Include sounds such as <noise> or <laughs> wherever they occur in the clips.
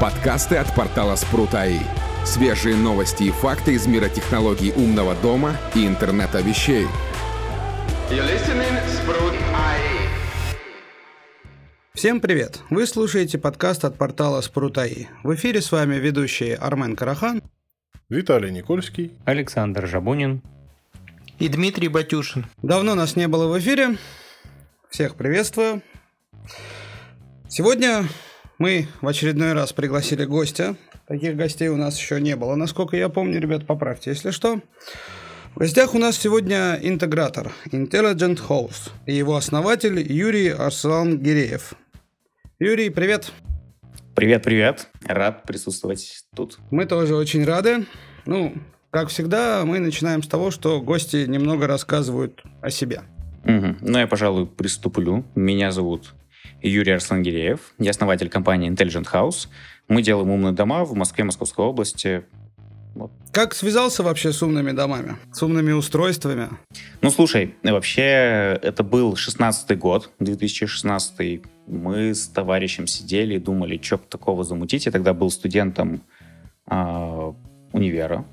Подкасты от портала Спрут.АИ. Свежие новости и факты из мира технологий умного дома и интернета вещей. Всем привет! Вы слушаете подкаст от портала Спрут.АИ. В эфире с вами ведущие Армен Карахан, Виталий Никольский, Александр Жабунин и Дмитрий Батюшин. Давно нас не было в эфире. Всех приветствую. Сегодня мы в очередной раз пригласили гостя. Таких гостей у нас еще не было, насколько я помню. Ребят, поправьте, если что. В гостях у нас сегодня интегратор Intelligent Host и его основатель Юрий Арслан Гиреев. Юрий, привет. Привет, привет. Рад присутствовать тут. Мы тоже очень рады. Ну, как всегда, мы начинаем с того, что гости немного рассказывают о себе. Угу. Ну, я, пожалуй, приступлю. Меня зовут Юрий Арслангиреев. Я основатель компании Intelligent House. Мы делаем умные дома в Москве, Московской области. Вот. Как связался вообще с умными домами, с умными устройствами? Ну, слушай, вообще это был 16-й год, 2016 Мы с товарищем сидели и думали, что такого замутить. Я тогда был студентом э, универа.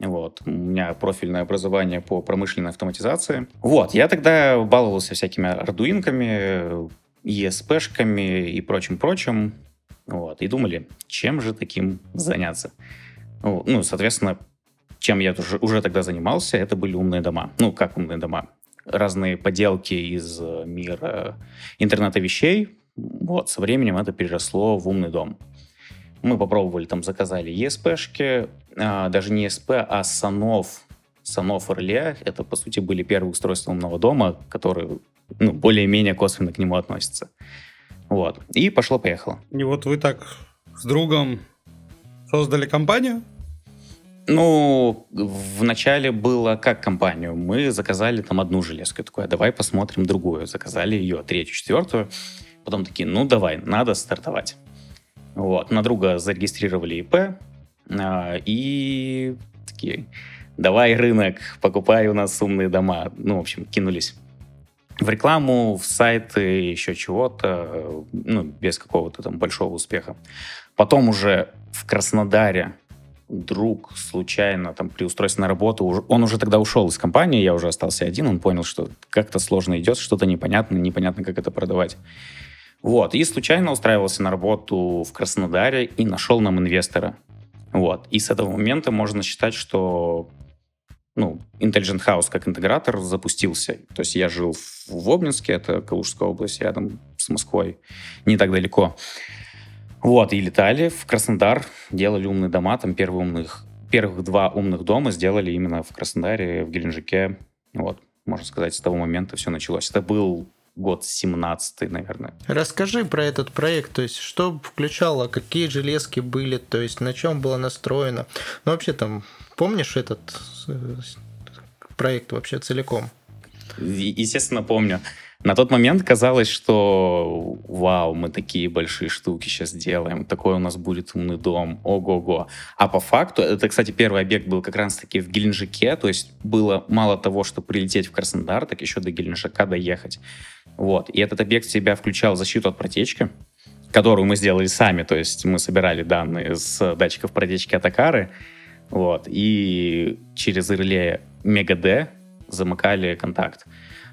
Вот. У меня профильное образование по промышленной автоматизации. Вот. Я тогда баловался всякими ардуинками, ESP-шками и прочим-прочим. Вот. И думали, чем же таким заняться. Ну, соответственно, чем я уже, уже тогда занимался, это были умные дома. Ну, как умные дома? Разные поделки из мира интернета вещей. Вот, со временем это переросло в умный дом. Мы попробовали, там заказали ESP-шки, а, даже не ESP, а Санов. Санов Орле, это, по сути, были первые устройства умного дома, которые ну, более-менее косвенно к нему относятся. Вот. И пошло-поехало. И вот вы так с другом создали компанию? Ну, вначале было как компанию. Мы заказали там одну железку. Я такой, а давай посмотрим другую. Заказали ее, третью, четвертую. Потом такие, ну давай, надо стартовать. Вот. На друга зарегистрировали ИП. А, и такие, давай рынок, покупай у нас умные дома. Ну, в общем, кинулись в рекламу, в сайты, еще чего-то, ну, без какого-то там большого успеха. Потом уже в Краснодаре друг случайно там при устройстве на работу, он уже тогда ушел из компании, я уже остался один, он понял, что как-то сложно идет, что-то непонятно, непонятно, как это продавать. Вот, и случайно устраивался на работу в Краснодаре и нашел нам инвестора. Вот, и с этого момента можно считать, что ну, Intelligent House как интегратор запустился. То есть я жил в Обнинске, это Калужская область, рядом с Москвой, не так далеко. Вот, и летали в Краснодар, делали умные дома, там первые умных, первых два умных дома сделали именно в Краснодаре, в Геленджике. Вот, можно сказать, с того момента все началось. Это был год 17 наверное. Расскажи про этот проект, то есть что включало, какие железки были, то есть на чем было настроено. Ну, вообще там Помнишь этот э, проект вообще целиком? Естественно, помню. На тот момент казалось, что вау, мы такие большие штуки сейчас делаем, такой у нас будет умный дом, ого-го. А по факту, это, кстати, первый объект был как раз-таки в Геленджике, то есть было мало того, что прилететь в Краснодар, так еще до Геленджика доехать. Вот. И этот объект себя включал защиту от протечки, которую мы сделали сами, то есть мы собирали данные с датчиков протечки от Акары, вот. И через реле Мега-D замыкали контакт.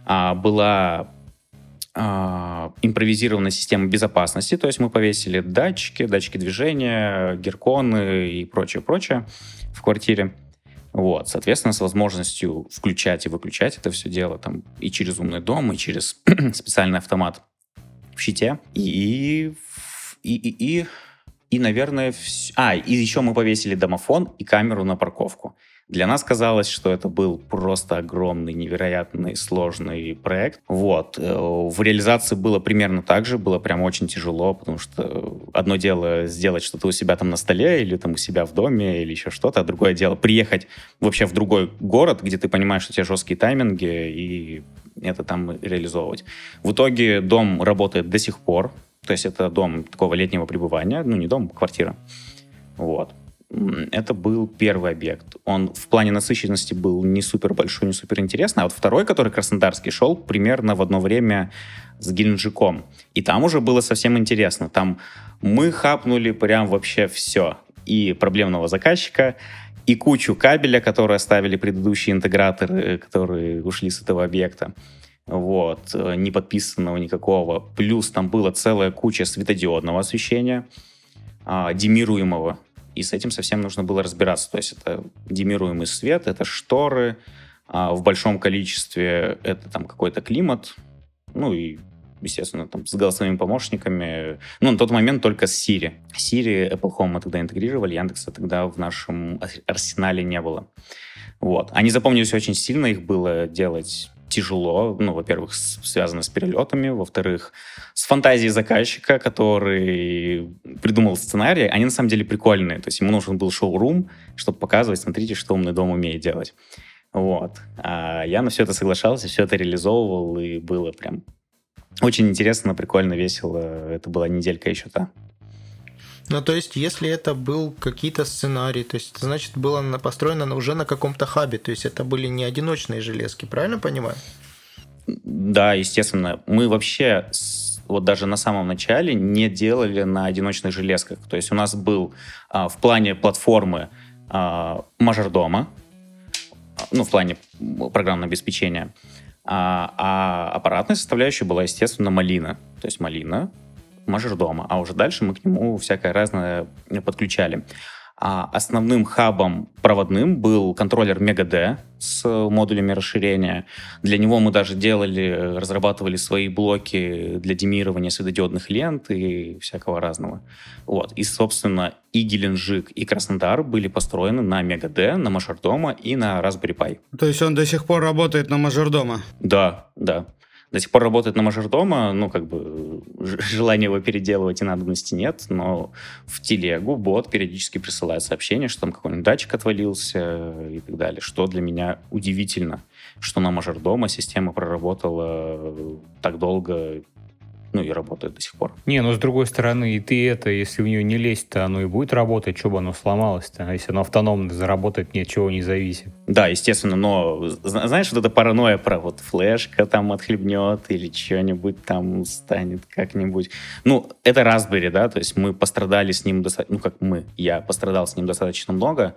А, была импровизированная система безопасности, то есть мы повесили датчики, датчики движения, герконы и прочее-прочее в квартире. Вот, соответственно, с возможностью включать и выключать это все дело там и через умный дом, и через <clears throat> специальный автомат в щите. И, и, и, и и, наверное, вс... а, и еще мы повесили домофон и камеру на парковку. Для нас казалось, что это был просто огромный, невероятный, сложный проект. Вот. Э, в реализации было примерно так же, было прям очень тяжело, потому что одно дело сделать что-то у себя там на столе или там у себя в доме или еще что-то, а другое дело приехать вообще в другой город, где ты понимаешь, что у тебя жесткие тайминги, и это там реализовывать. В итоге дом работает до сих пор, то есть это дом такого летнего пребывания, ну не дом, а квартира. Вот. Это был первый объект. Он в плане насыщенности был не супер большой, не супер интересный. А вот второй, который Краснодарский, шел примерно в одно время с Геленджиком. И там уже было совсем интересно. Там мы хапнули прям вообще все. И проблемного заказчика, и кучу кабеля, которые оставили предыдущие интеграторы, которые ушли с этого объекта. Вот, не подписанного никакого. Плюс там была целая куча светодиодного освещения, а, демируемого. И с этим совсем нужно было разбираться. То есть это демируемый свет, это шторы, а в большом количестве это там какой-то климат, ну и естественно, там, с голосовыми помощниками. Ну, на тот момент только с Siri. Siri, Apple Home мы тогда интегрировали, Яндекса тогда в нашем арсенале не было. Вот. Они запомнились очень сильно, их было делать тяжело. Ну, во-первых, связано с перелетами, во-вторых, с фантазией заказчика, который придумал сценарий. Они на самом деле прикольные. То есть ему нужен был шоу-рум, чтобы показывать, смотрите, что умный дом умеет делать. Вот. А я на все это соглашался, все это реализовывал, и было прям очень интересно, прикольно, весело. Это была неделька еще та. Ну, то есть, если это был какие-то сценарии, то есть, значит, было построено уже на каком-то хабе, то есть, это были не одиночные железки, правильно понимаю? Да, естественно. Мы вообще вот даже на самом начале не делали на одиночных железках. То есть у нас был а, в плане платформы а, мажордома, ну, в плане программного обеспечения, а, а аппаратная составляющая была, естественно, малина. То есть малина, мажордома. А уже дальше мы к нему всякое разное подключали. А основным хабом проводным был контроллер Mega с модулями расширения. Для него мы даже делали, разрабатывали свои блоки для демирования светодиодных лент и всякого разного. Вот. И, собственно, и Геленджик, и Краснодар были построены на Mega на Мажордома и на Raspberry Pi. То есть он до сих пор работает на Мажордома? Да, да до сих пор работает на мажордома, ну, как бы желания его переделывать и надобности нет, но в телегу бот периодически присылает сообщение, что там какой-нибудь датчик отвалился и так далее, что для меня удивительно, что на мажордома система проработала так долго ну и работает до сих пор. Не, но с другой стороны, и ты это, если в нее не лезть, то оно и будет работать, что бы оно сломалось-то, а если оно автономно заработает, ни от чего не зависит. Да, естественно, но знаешь, вот эта паранойя про вот флешка там отхлебнет или что-нибудь там станет как-нибудь. Ну, это Raspberry, да, то есть мы пострадали с ним достаточно, ну как мы, я пострадал с ним достаточно много,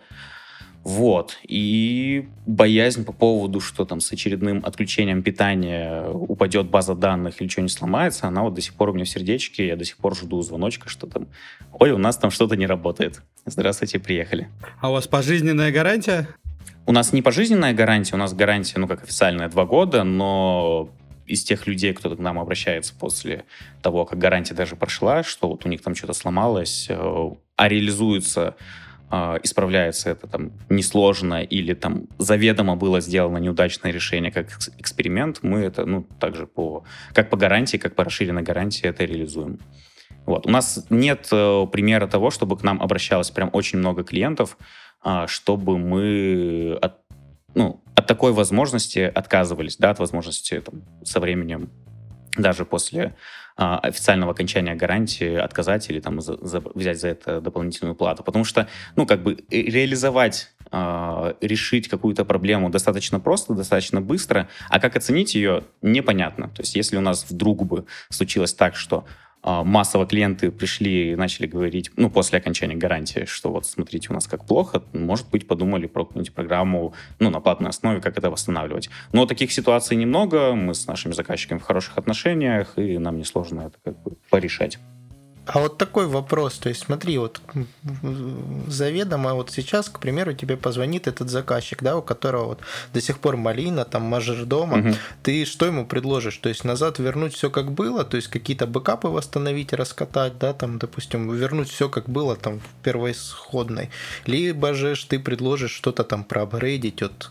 вот. И боязнь по поводу, что там с очередным отключением питания упадет база данных или что-нибудь сломается, она вот до сих пор у меня в сердечке, я до сих пор жду звоночка, что там, ой, у нас там что-то не работает. Здравствуйте, приехали. А у вас пожизненная гарантия? У нас не пожизненная гарантия, у нас гарантия, ну, как официальная, два года, но из тех людей, кто к нам обращается после того, как гарантия даже прошла, что вот у них там что-то сломалось, э, а реализуется э, исправляется это там несложно или там заведомо было сделано неудачное решение как эксперимент, мы это, ну, также по, как по гарантии, как по расширенной гарантии это реализуем. Вот. У нас нет э, примера того, чтобы к нам обращалось прям очень много клиентов, э, чтобы мы от, ну, от такой возможности отказывались, да, от возможности там, со временем даже после а, официального окончания гарантии отказать или там за, за, взять за это дополнительную плату. Потому что, ну, как бы реализовать э, решить какую-то проблему достаточно просто, достаточно быстро, а как оценить ее, непонятно. То есть если у нас вдруг бы случилось так, что а, массово клиенты пришли и начали говорить, ну, после окончания гарантии, что вот смотрите, у нас как плохо, может быть, подумали про какую-нибудь программу, ну, на платной основе, как это восстанавливать. Но таких ситуаций немного, мы с нашими заказчиками в хороших отношениях, и нам несложно это как бы порешать. А вот такой вопрос, то есть смотри, вот заведомо вот сейчас, к примеру, тебе позвонит этот заказчик, да, у которого вот до сих пор малина, там мажордома, угу. ты что ему предложишь? То есть назад вернуть все как было, то есть какие-то бэкапы восстановить, раскатать, да, там, допустим, вернуть все как было там в первоисходной, либо же ты предложишь что-то там проапгрейдить, вот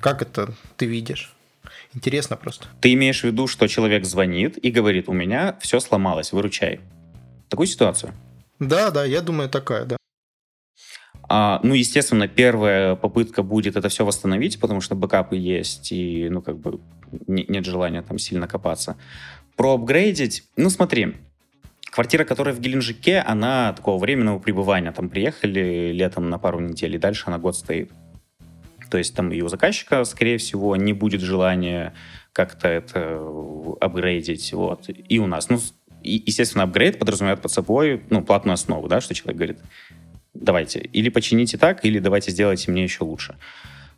как это ты видишь? Интересно просто. Ты имеешь в виду, что человек звонит и говорит, у меня все сломалось, выручай такую ситуацию? Да, да, я думаю, такая, да. А, ну, естественно, первая попытка будет это все восстановить, потому что бэкапы есть, и, ну, как бы не, нет желания там сильно копаться. Про апгрейдить, ну, смотри, Квартира, которая в Геленджике, она такого временного пребывания. Там приехали летом на пару недель, и дальше она год стоит. То есть там и у заказчика, скорее всего, не будет желания как-то это апгрейдить. Вот. И у нас. Ну, и, естественно, апгрейд подразумевает под собой ну, платную основу, да, что человек говорит, давайте, или почините так, или давайте сделайте мне еще лучше.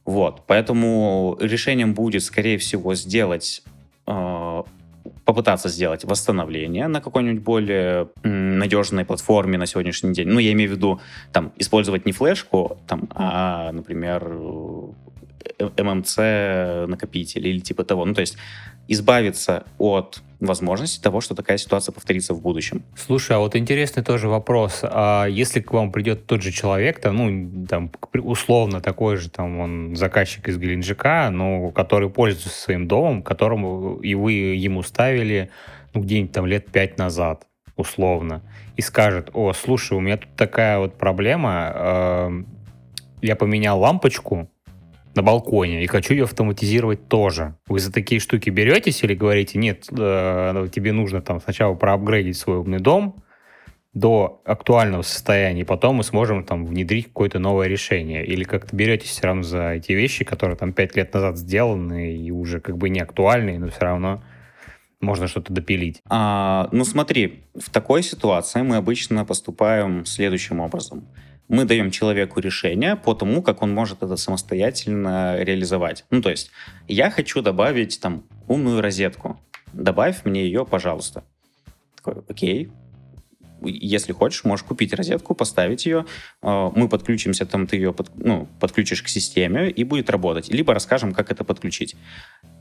Вот, поэтому решением будет, скорее всего, сделать э, попытаться сделать восстановление на какой-нибудь более надежной платформе на сегодняшний день. Ну, я имею в виду, там, использовать не флешку, там, а, например, ММЦ накопитель или типа того. Ну, то есть избавиться от возможности того, что такая ситуация повторится в будущем. Слушай, а вот интересный тоже вопрос. А если к вам придет тот же человек, там, ну, там, условно такой же, там, он заказчик из Геленджика, но который пользуется своим домом, которому и вы ему ставили, ну, где-нибудь там лет пять назад, условно, и скажет, о, слушай, у меня тут такая вот проблема, э, я поменял лампочку, на балконе и хочу ее автоматизировать тоже. Вы за такие штуки беретесь или говорите, нет, э, ну, тебе нужно там сначала проапгрейдить свой умный дом до актуального состояния, и потом мы сможем там внедрить какое-то новое решение. Или как-то беретесь все равно за эти вещи, которые там пять лет назад сделаны и уже как бы не актуальные, но все равно можно что-то допилить. А, ну смотри, в такой ситуации мы обычно поступаем следующим образом мы даем человеку решение по тому, как он может это самостоятельно реализовать. Ну, то есть, я хочу добавить там умную розетку. Добавь мне ее, пожалуйста. Такой, окей, если хочешь, можешь купить розетку, поставить ее, э, мы подключимся, там ты ее под, ну, подключишь к системе и будет работать. Либо расскажем, как это подключить.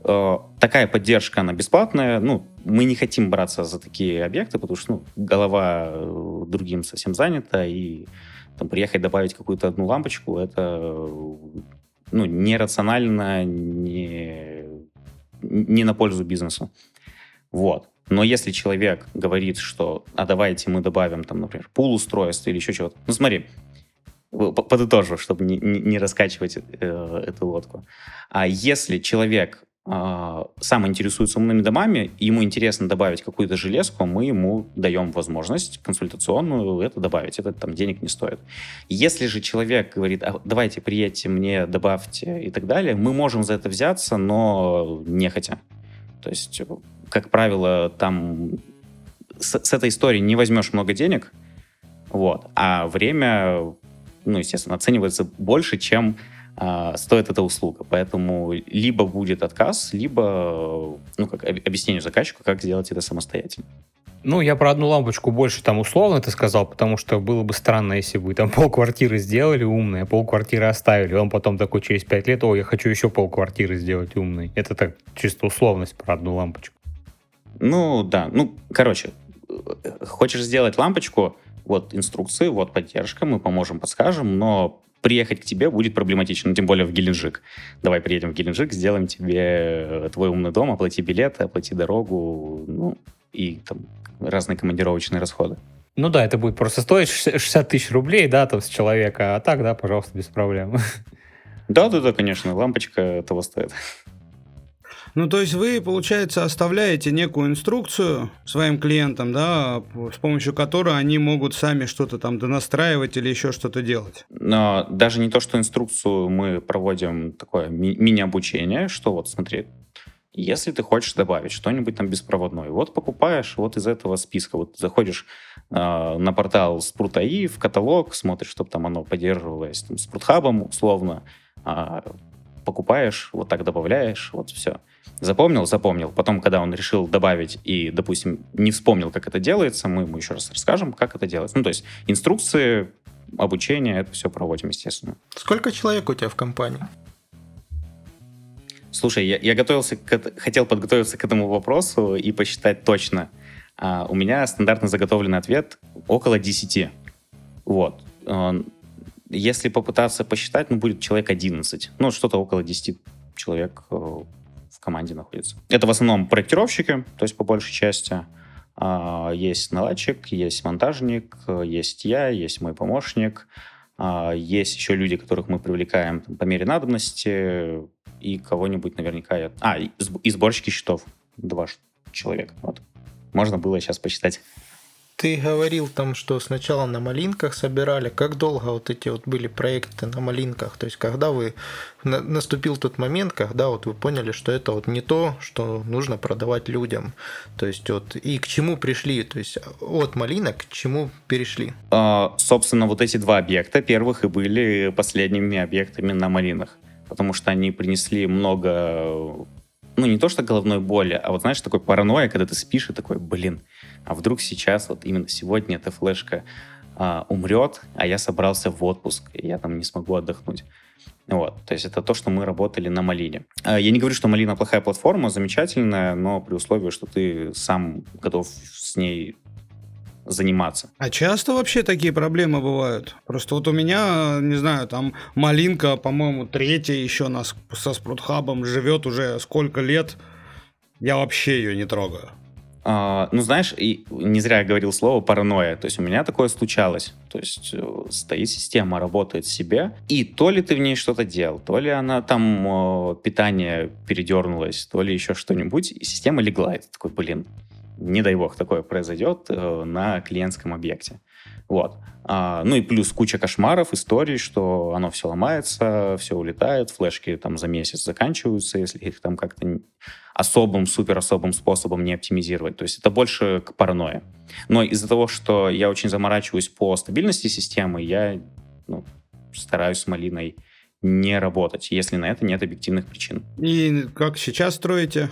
Э, такая поддержка, она бесплатная. Ну, мы не хотим браться за такие объекты, потому что ну, голова э, другим совсем занята, и там, приехать добавить какую-то одну лампочку, это ну, нерационально, не, не на пользу бизнесу. Вот. Но если человек говорит, что а давайте мы добавим, там, например, пул устройств или еще чего-то. Ну, смотри, подытожу, чтобы не, не, раскачивать э, эту лодку. А если человек сам интересуется умными домами, ему интересно добавить какую-то железку, мы ему даем возможность консультационную это добавить. Это там денег не стоит. Если же человек говорит, а, давайте приедьте мне, добавьте и так далее, мы можем за это взяться, но нехотя. То есть, как правило, там с, с этой историей не возьмешь много денег, вот, а время, ну, естественно, оценивается больше, чем а, стоит эта услуга. Поэтому либо будет отказ, либо ну, как, объяснение заказчику, как сделать это самостоятельно. Ну, я про одну лампочку больше там условно ты сказал, потому что было бы странно, если бы там <laughs> полквартиры сделали умные, а полквартиры оставили. Он потом такой через пять лет, о, я хочу еще полквартиры сделать умной. Это так чисто условность про одну лампочку. Ну, да. Ну, короче, хочешь сделать лампочку, вот инструкции, вот поддержка, мы поможем, подскажем, но приехать к тебе будет проблематично, тем более в Геленджик. Давай приедем в Геленджик, сделаем тебе э, твой умный дом, оплати билеты, оплати дорогу, ну, и там разные командировочные расходы. Ну да, это будет просто стоить 60 тысяч рублей, да, там с человека, а так, да, пожалуйста, без проблем. Да-да-да, конечно, лампочка того стоит. Ну, то есть вы, получается, оставляете некую инструкцию своим клиентам, да, с помощью которой они могут сами что-то там донастраивать или еще что-то делать. Но даже не то, что инструкцию мы проводим такое ми- мини-обучение, что вот смотри, если ты хочешь добавить что-нибудь там беспроводное, вот покупаешь вот из этого списка, вот заходишь э, на портал Sprut.ai, в каталог, смотришь, чтобы там оно поддерживалось там, Sprut условно, э, покупаешь, вот так добавляешь, вот все. Запомнил? Запомнил. Потом, когда он решил добавить и, допустим, не вспомнил, как это делается, мы ему еще раз расскажем, как это делается. Ну, то есть инструкции, обучение, это все проводим, естественно. Сколько человек у тебя в компании? Слушай, я, я готовился, к, хотел подготовиться к этому вопросу и посчитать точно. А, у меня стандартно заготовленный ответ около 10. Вот. Если попытаться посчитать, ну, будет человек 11. Ну, что-то около 10 человек э, команде находится. Это в основном проектировщики, то есть по большей части. А, есть наладчик, есть монтажник, есть я, есть мой помощник. А, есть еще люди, которых мы привлекаем по мере надобности. И кого-нибудь наверняка... Я... А, и сборщики счетов. Два человека. Вот. Можно было сейчас посчитать Ты говорил там, что сначала на малинках собирали. Как долго вот эти вот были проекты на малинках? То есть, когда вы на, наступил тот момент, когда вот вы поняли, что это вот не то, что нужно продавать людям. То есть, вот и к чему пришли? То есть, от малинок к чему перешли? А, собственно, вот эти два объекта первых и были последними объектами на малинах. Потому что они принесли много ну, не то что головной боли, а вот, знаешь, такой паранойя, когда ты спишь и такой, блин, а вдруг сейчас, вот именно сегодня эта флешка а, умрет, а я собрался в отпуск, и я там не смогу отдохнуть. Вот, то есть это то, что мы работали на Малине. А, я не говорю, что Малина плохая платформа, замечательная, но при условии, что ты сам готов с ней заниматься. А часто вообще такие проблемы бывают? Просто вот у меня, не знаю, там малинка, по-моему, третья еще нас со спрутхабом живет уже сколько лет. Я вообще ее не трогаю. А, ну, знаешь, и не зря я говорил слово паранойя. То есть у меня такое случалось. То есть э, стоит система, работает себе, и то ли ты в ней что-то делал, то ли она там э, питание передернулось, то ли еще что-нибудь, и система легла. И ты такой, блин, не дай бог, такое произойдет э, на клиентском объекте. Вот. А, ну и плюс куча кошмаров, историй, что оно все ломается, все улетает, флешки там за месяц заканчиваются, если их там как-то особым, супер особым способом не оптимизировать. То есть это больше к паранойе. Но из-за того, что я очень заморачиваюсь по стабильности системы, я ну, стараюсь с малиной не работать, если на это нет объективных причин. И как сейчас строите?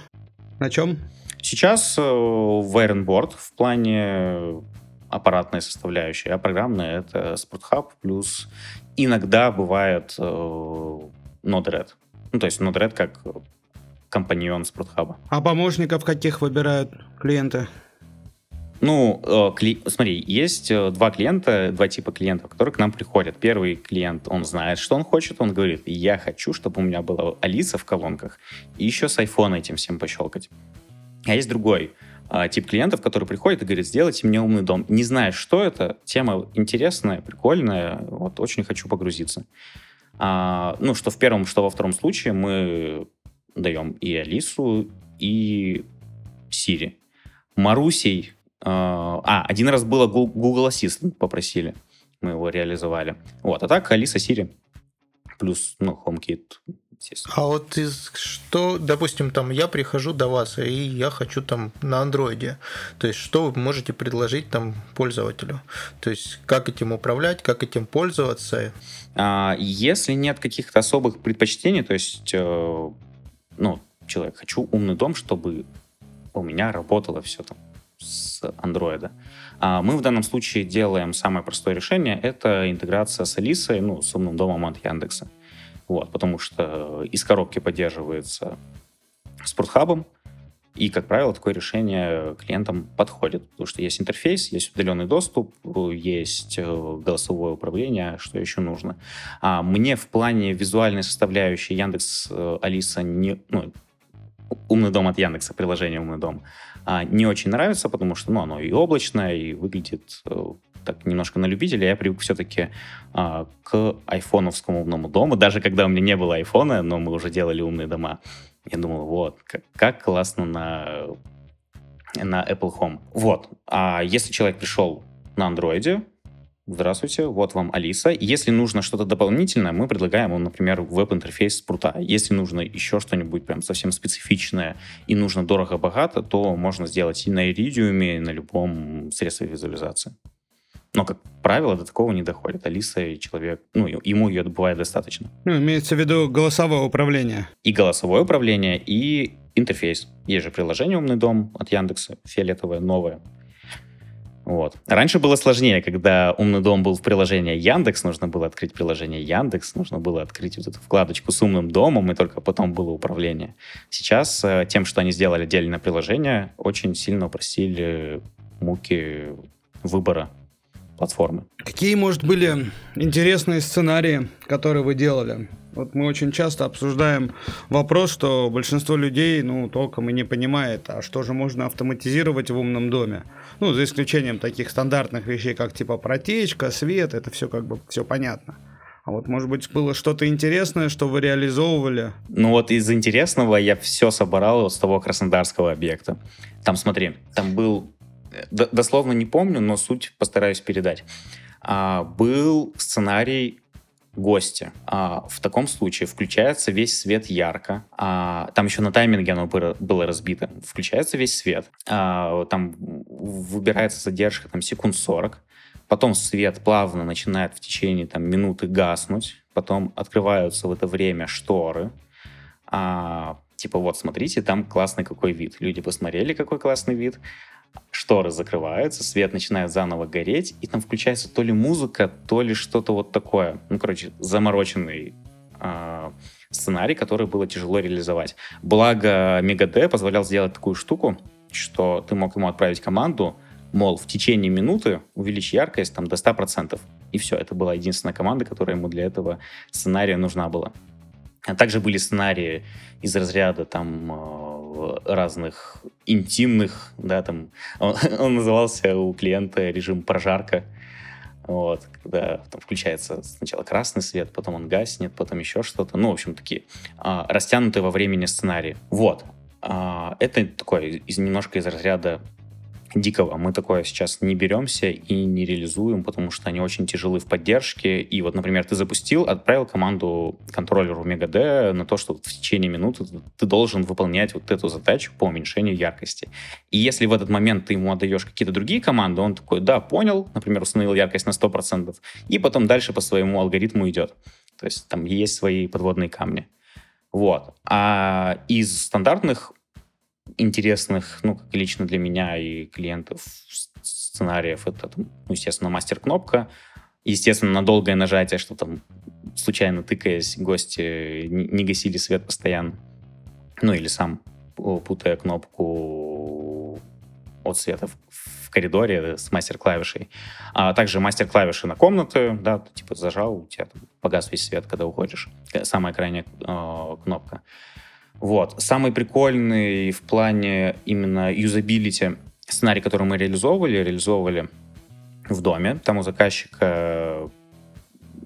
На чем? Сейчас э, в Ironboard в плане аппаратной составляющей, а программная — это SportHub, плюс иногда бывает э, Node-RED. Ну, то есть Node-RED как компаньон SportHub. А помощников каких выбирают клиенты? Ну, э, кли... смотри, есть э, два клиента, два типа клиентов, которые к нам приходят. Первый клиент, он знает, что он хочет, он говорит, я хочу, чтобы у меня была Алиса в колонках, и еще с айфона этим всем пощелкать. А есть другой а, тип клиентов, который приходит и говорит, сделайте мне умный дом. Не знаешь, что это, тема интересная, прикольная, вот очень хочу погрузиться. А, ну, что в первом, что во втором случае мы даем и Алису, и Siri. Марусей... А, а, один раз было Google Assistant попросили, мы его реализовали. Вот, а так Алиса, Siri, плюс, ну, HomeKit, естественно. А вот из что, допустим, там я прихожу до вас, и я хочу там на андроиде. То есть, что вы можете предложить там пользователю? То есть, как этим управлять, как этим пользоваться? А, если нет каких-то особых предпочтений, то есть, э, ну, человек, хочу умный дом, чтобы у меня работало все там с андроида. А мы в данном случае делаем самое простое решение, это интеграция с Алисой, ну, с умным домом от Яндекса. Вот, потому что из коробки поддерживается спортхабом, и, как правило, такое решение клиентам подходит, потому что есть интерфейс, есть удаленный доступ, есть э, голосовое управление, что еще нужно. А мне в плане визуальной составляющей Яндекс э, Алиса не, ну, умный дом от Яндекса, приложение умный дом, а, не очень нравится, потому что ну, оно и облачное, и выглядит э, так немножко на любителя, я привык все-таки а, к айфоновскому умному дому. Даже когда у меня не было айфона, но мы уже делали умные дома, я думал, вот, как, классно на, на Apple Home. Вот. А если человек пришел на андроиде, Здравствуйте, вот вам Алиса. Если нужно что-то дополнительное, мы предлагаем ему, например, веб-интерфейс спрута. Если нужно еще что-нибудь прям совсем специфичное и нужно дорого-богато, то можно сделать и на Iridium, и на любом средстве визуализации. Но, как правило, до такого не доходит. Алиса и человек, ну, ему ее бывает достаточно. Ну, имеется в виду голосовое управление. И голосовое управление, и интерфейс. Есть же приложение «Умный дом» от Яндекса, фиолетовое, новое. Вот. Раньше было сложнее, когда умный дом был в приложении Яндекс, нужно было открыть приложение Яндекс, нужно было открыть вот эту вкладочку с умным домом, и только потом было управление. Сейчас э, тем, что они сделали отдельное приложение, очень сильно упростили муки выбора платформы. Какие, может, были интересные сценарии, которые вы делали? Вот мы очень часто обсуждаем вопрос, что большинство людей, ну, толком и не понимает, а что же можно автоматизировать в умном доме. Ну, за исключением таких стандартных вещей, как типа протечка, свет, это все как бы все понятно. А вот, может быть, было что-то интересное, что вы реализовывали? Ну вот из интересного я все собрал с того краснодарского объекта. Там, смотри, там был дословно не помню, но суть постараюсь передать. А, был сценарий гости. А, в таком случае включается весь свет ярко. А, там еще на тайминге оно было разбито. Включается весь свет. А, там выбирается задержка там, секунд 40. Потом свет плавно начинает в течение там, минуты гаснуть. Потом открываются в это время шторы. А, типа, вот, смотрите, там классный какой вид. Люди посмотрели, какой классный вид шторы закрываются, свет начинает заново гореть, и там включается то ли музыка, то ли что-то вот такое. Ну, короче, замороченный э, сценарий, который было тяжело реализовать. Благо, Мегаде позволял сделать такую штуку, что ты мог ему отправить команду, мол, в течение минуты увеличь яркость там, до 100%. И все, это была единственная команда, которая ему для этого сценария нужна была. А также были сценарии из разряда там э, разных интимных, да, там он, <laughs> он назывался у клиента режим прожарка, вот, когда там включается сначала красный свет, потом он гаснет, потом еще что-то, ну, в общем, такие а, растянутые во времени сценарии. Вот, а, это такое из, немножко из разряда дикого. Мы такое сейчас не беремся и не реализуем, потому что они очень тяжелы в поддержке. И вот, например, ты запустил, отправил команду контроллеру МегаD на то, что в течение минуты ты должен выполнять вот эту задачу по уменьшению яркости. И если в этот момент ты ему отдаешь какие-то другие команды, он такой, да, понял, например, установил яркость на 100%, и потом дальше по своему алгоритму идет. То есть там есть свои подводные камни. Вот. А из стандартных интересных, ну, как лично для меня и клиентов сценариев, это, ну, естественно, мастер-кнопка, естественно, на долгое нажатие, что там случайно тыкаясь, гости не, гасили свет постоянно. Ну, или сам путая кнопку от света в, коридоре с мастер-клавишей. А также мастер-клавиши на комнаты, да, типа зажал, у тебя там погас весь свет, когда уходишь. Самая крайняя э, кнопка. Вот. Самый прикольный в плане именно юзабилити сценарий, который мы реализовывали, реализовывали в доме. Там у заказчика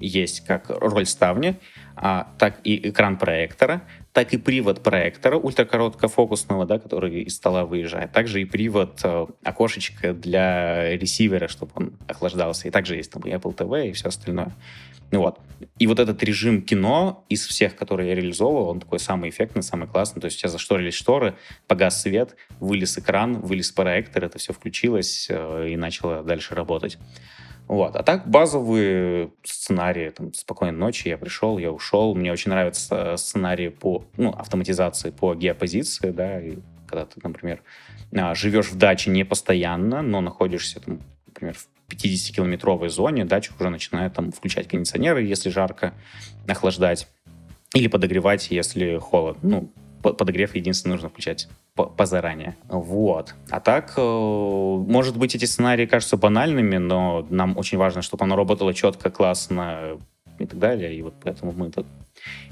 есть как роль ставни, так и экран проектора, так и привод проектора ультракороткофокусного, да, который из стола выезжает. Также и привод э, окошечка для ресивера, чтобы он охлаждался. И также есть там и Apple TV и все остальное. Ну вот. И вот этот режим кино из всех, которые я реализовывал, он такой самый эффектный, самый классный. То есть сейчас зашторились шторы, погас свет, вылез экран, вылез проектор, это все включилось э, и начало дальше работать. Вот. А так базовые сценарии, там, «Спокойной ночи», я пришел, я ушел. Мне очень нравятся сценарии по ну, автоматизации, по геопозиции, да, и когда ты, например, а, живешь в даче не постоянно, но находишься, там, например, в 50-километровой зоне, дача уже начинает там включать кондиционеры, если жарко, охлаждать, или подогревать, если холод. Ну, подогрев единственное нужно включать позаранее. Вот. А так, э, может быть, эти сценарии кажутся банальными, но нам очень важно, чтобы оно работало четко, классно и так далее. И вот поэтому мы тут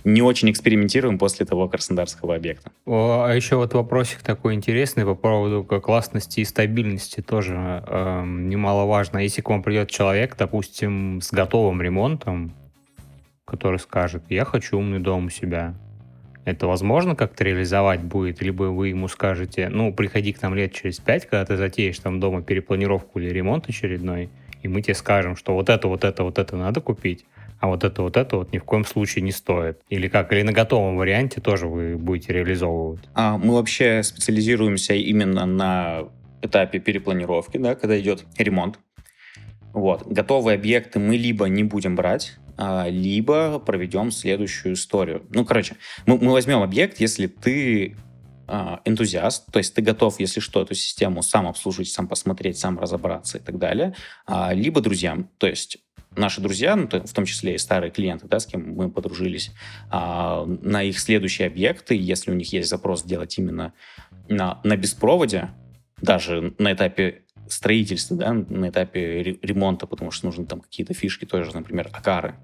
не очень экспериментируем после того краснодарского объекта. А еще вот вопросик такой интересный по поводу классности и стабильности тоже э, немаловажно. Если к вам придет человек, допустим, с готовым ремонтом, который скажет, я хочу умный дом у себя, это возможно как-то реализовать будет? Либо вы ему скажете, ну, приходи к нам лет через пять, когда ты затеешь там дома перепланировку или ремонт очередной, и мы тебе скажем, что вот это, вот это, вот это надо купить, а вот это, вот это вот ни в коем случае не стоит. Или как? Или на готовом варианте тоже вы будете реализовывать? А, мы вообще специализируемся именно на этапе перепланировки, да, когда идет ремонт. Вот. Готовые объекты мы либо не будем брать, либо проведем следующую историю. Ну, короче, мы, мы возьмем объект, если ты а, энтузиаст, то есть ты готов, если что, эту систему сам обслужить, сам посмотреть, сам разобраться и так далее, а, либо друзьям, то есть наши друзья, ну, в том числе и старые клиенты, да, с кем мы подружились, а, на их следующие объекты, если у них есть запрос делать именно на, на беспроводе, даже на этапе строительства, да, на этапе ремонта, потому что нужны там какие-то фишки, тоже, например, акары,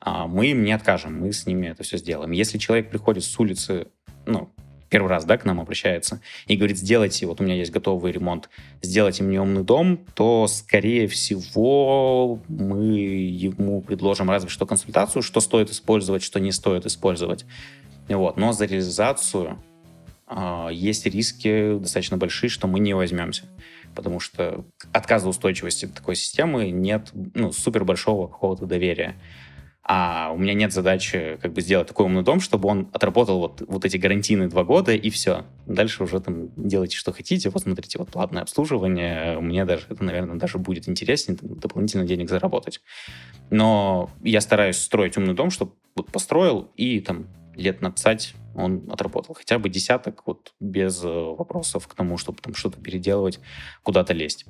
а мы им не откажем, мы с ними это все сделаем. Если человек приходит с улицы, ну, первый раз, да, к нам обращается и говорит, сделайте, вот у меня есть готовый ремонт, сделайте мне умный дом, то, скорее всего, мы ему предложим разве что консультацию, что стоит использовать, что не стоит использовать. Вот. Но за реализацию э, есть риски достаточно большие, что мы не возьмемся. Потому что отказоустойчивости такой системы нет ну, супер большого какого-то доверия. А у меня нет задачи как бы сделать такой умный дом, чтобы он отработал вот, вот эти гарантийные два года, и все. Дальше уже там делайте, что хотите. Вот смотрите, вот платное обслуживание. Мне даже это, наверное, даже будет интереснее дополнительно денег заработать. Но я стараюсь строить умный дом, чтобы вот построил и там лет на 5 он отработал. Хотя бы десяток вот без э, вопросов к тому, чтобы там что-то переделывать, куда-то лезть.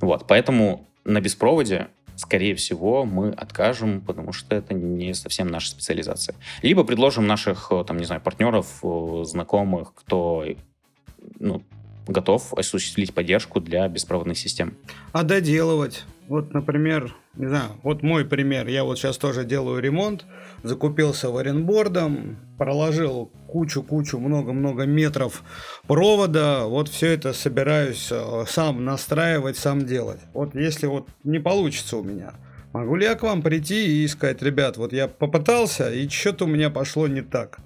Вот, поэтому на беспроводе скорее всего, мы откажем, потому что это не совсем наша специализация. Либо предложим наших, э, там, не знаю, партнеров, э, знакомых, кто ну, готов осуществить поддержку для беспроводных систем. А доделывать? Вот, например, не знаю, вот мой пример. Я вот сейчас тоже делаю ремонт, закупился варенбордом, проложил кучу-кучу, много-много метров провода. Вот все это собираюсь э, сам настраивать, сам делать. Вот если вот не получится у меня, могу ли я к вам прийти и сказать, ребят, вот я попытался, и что-то у меня пошло не так.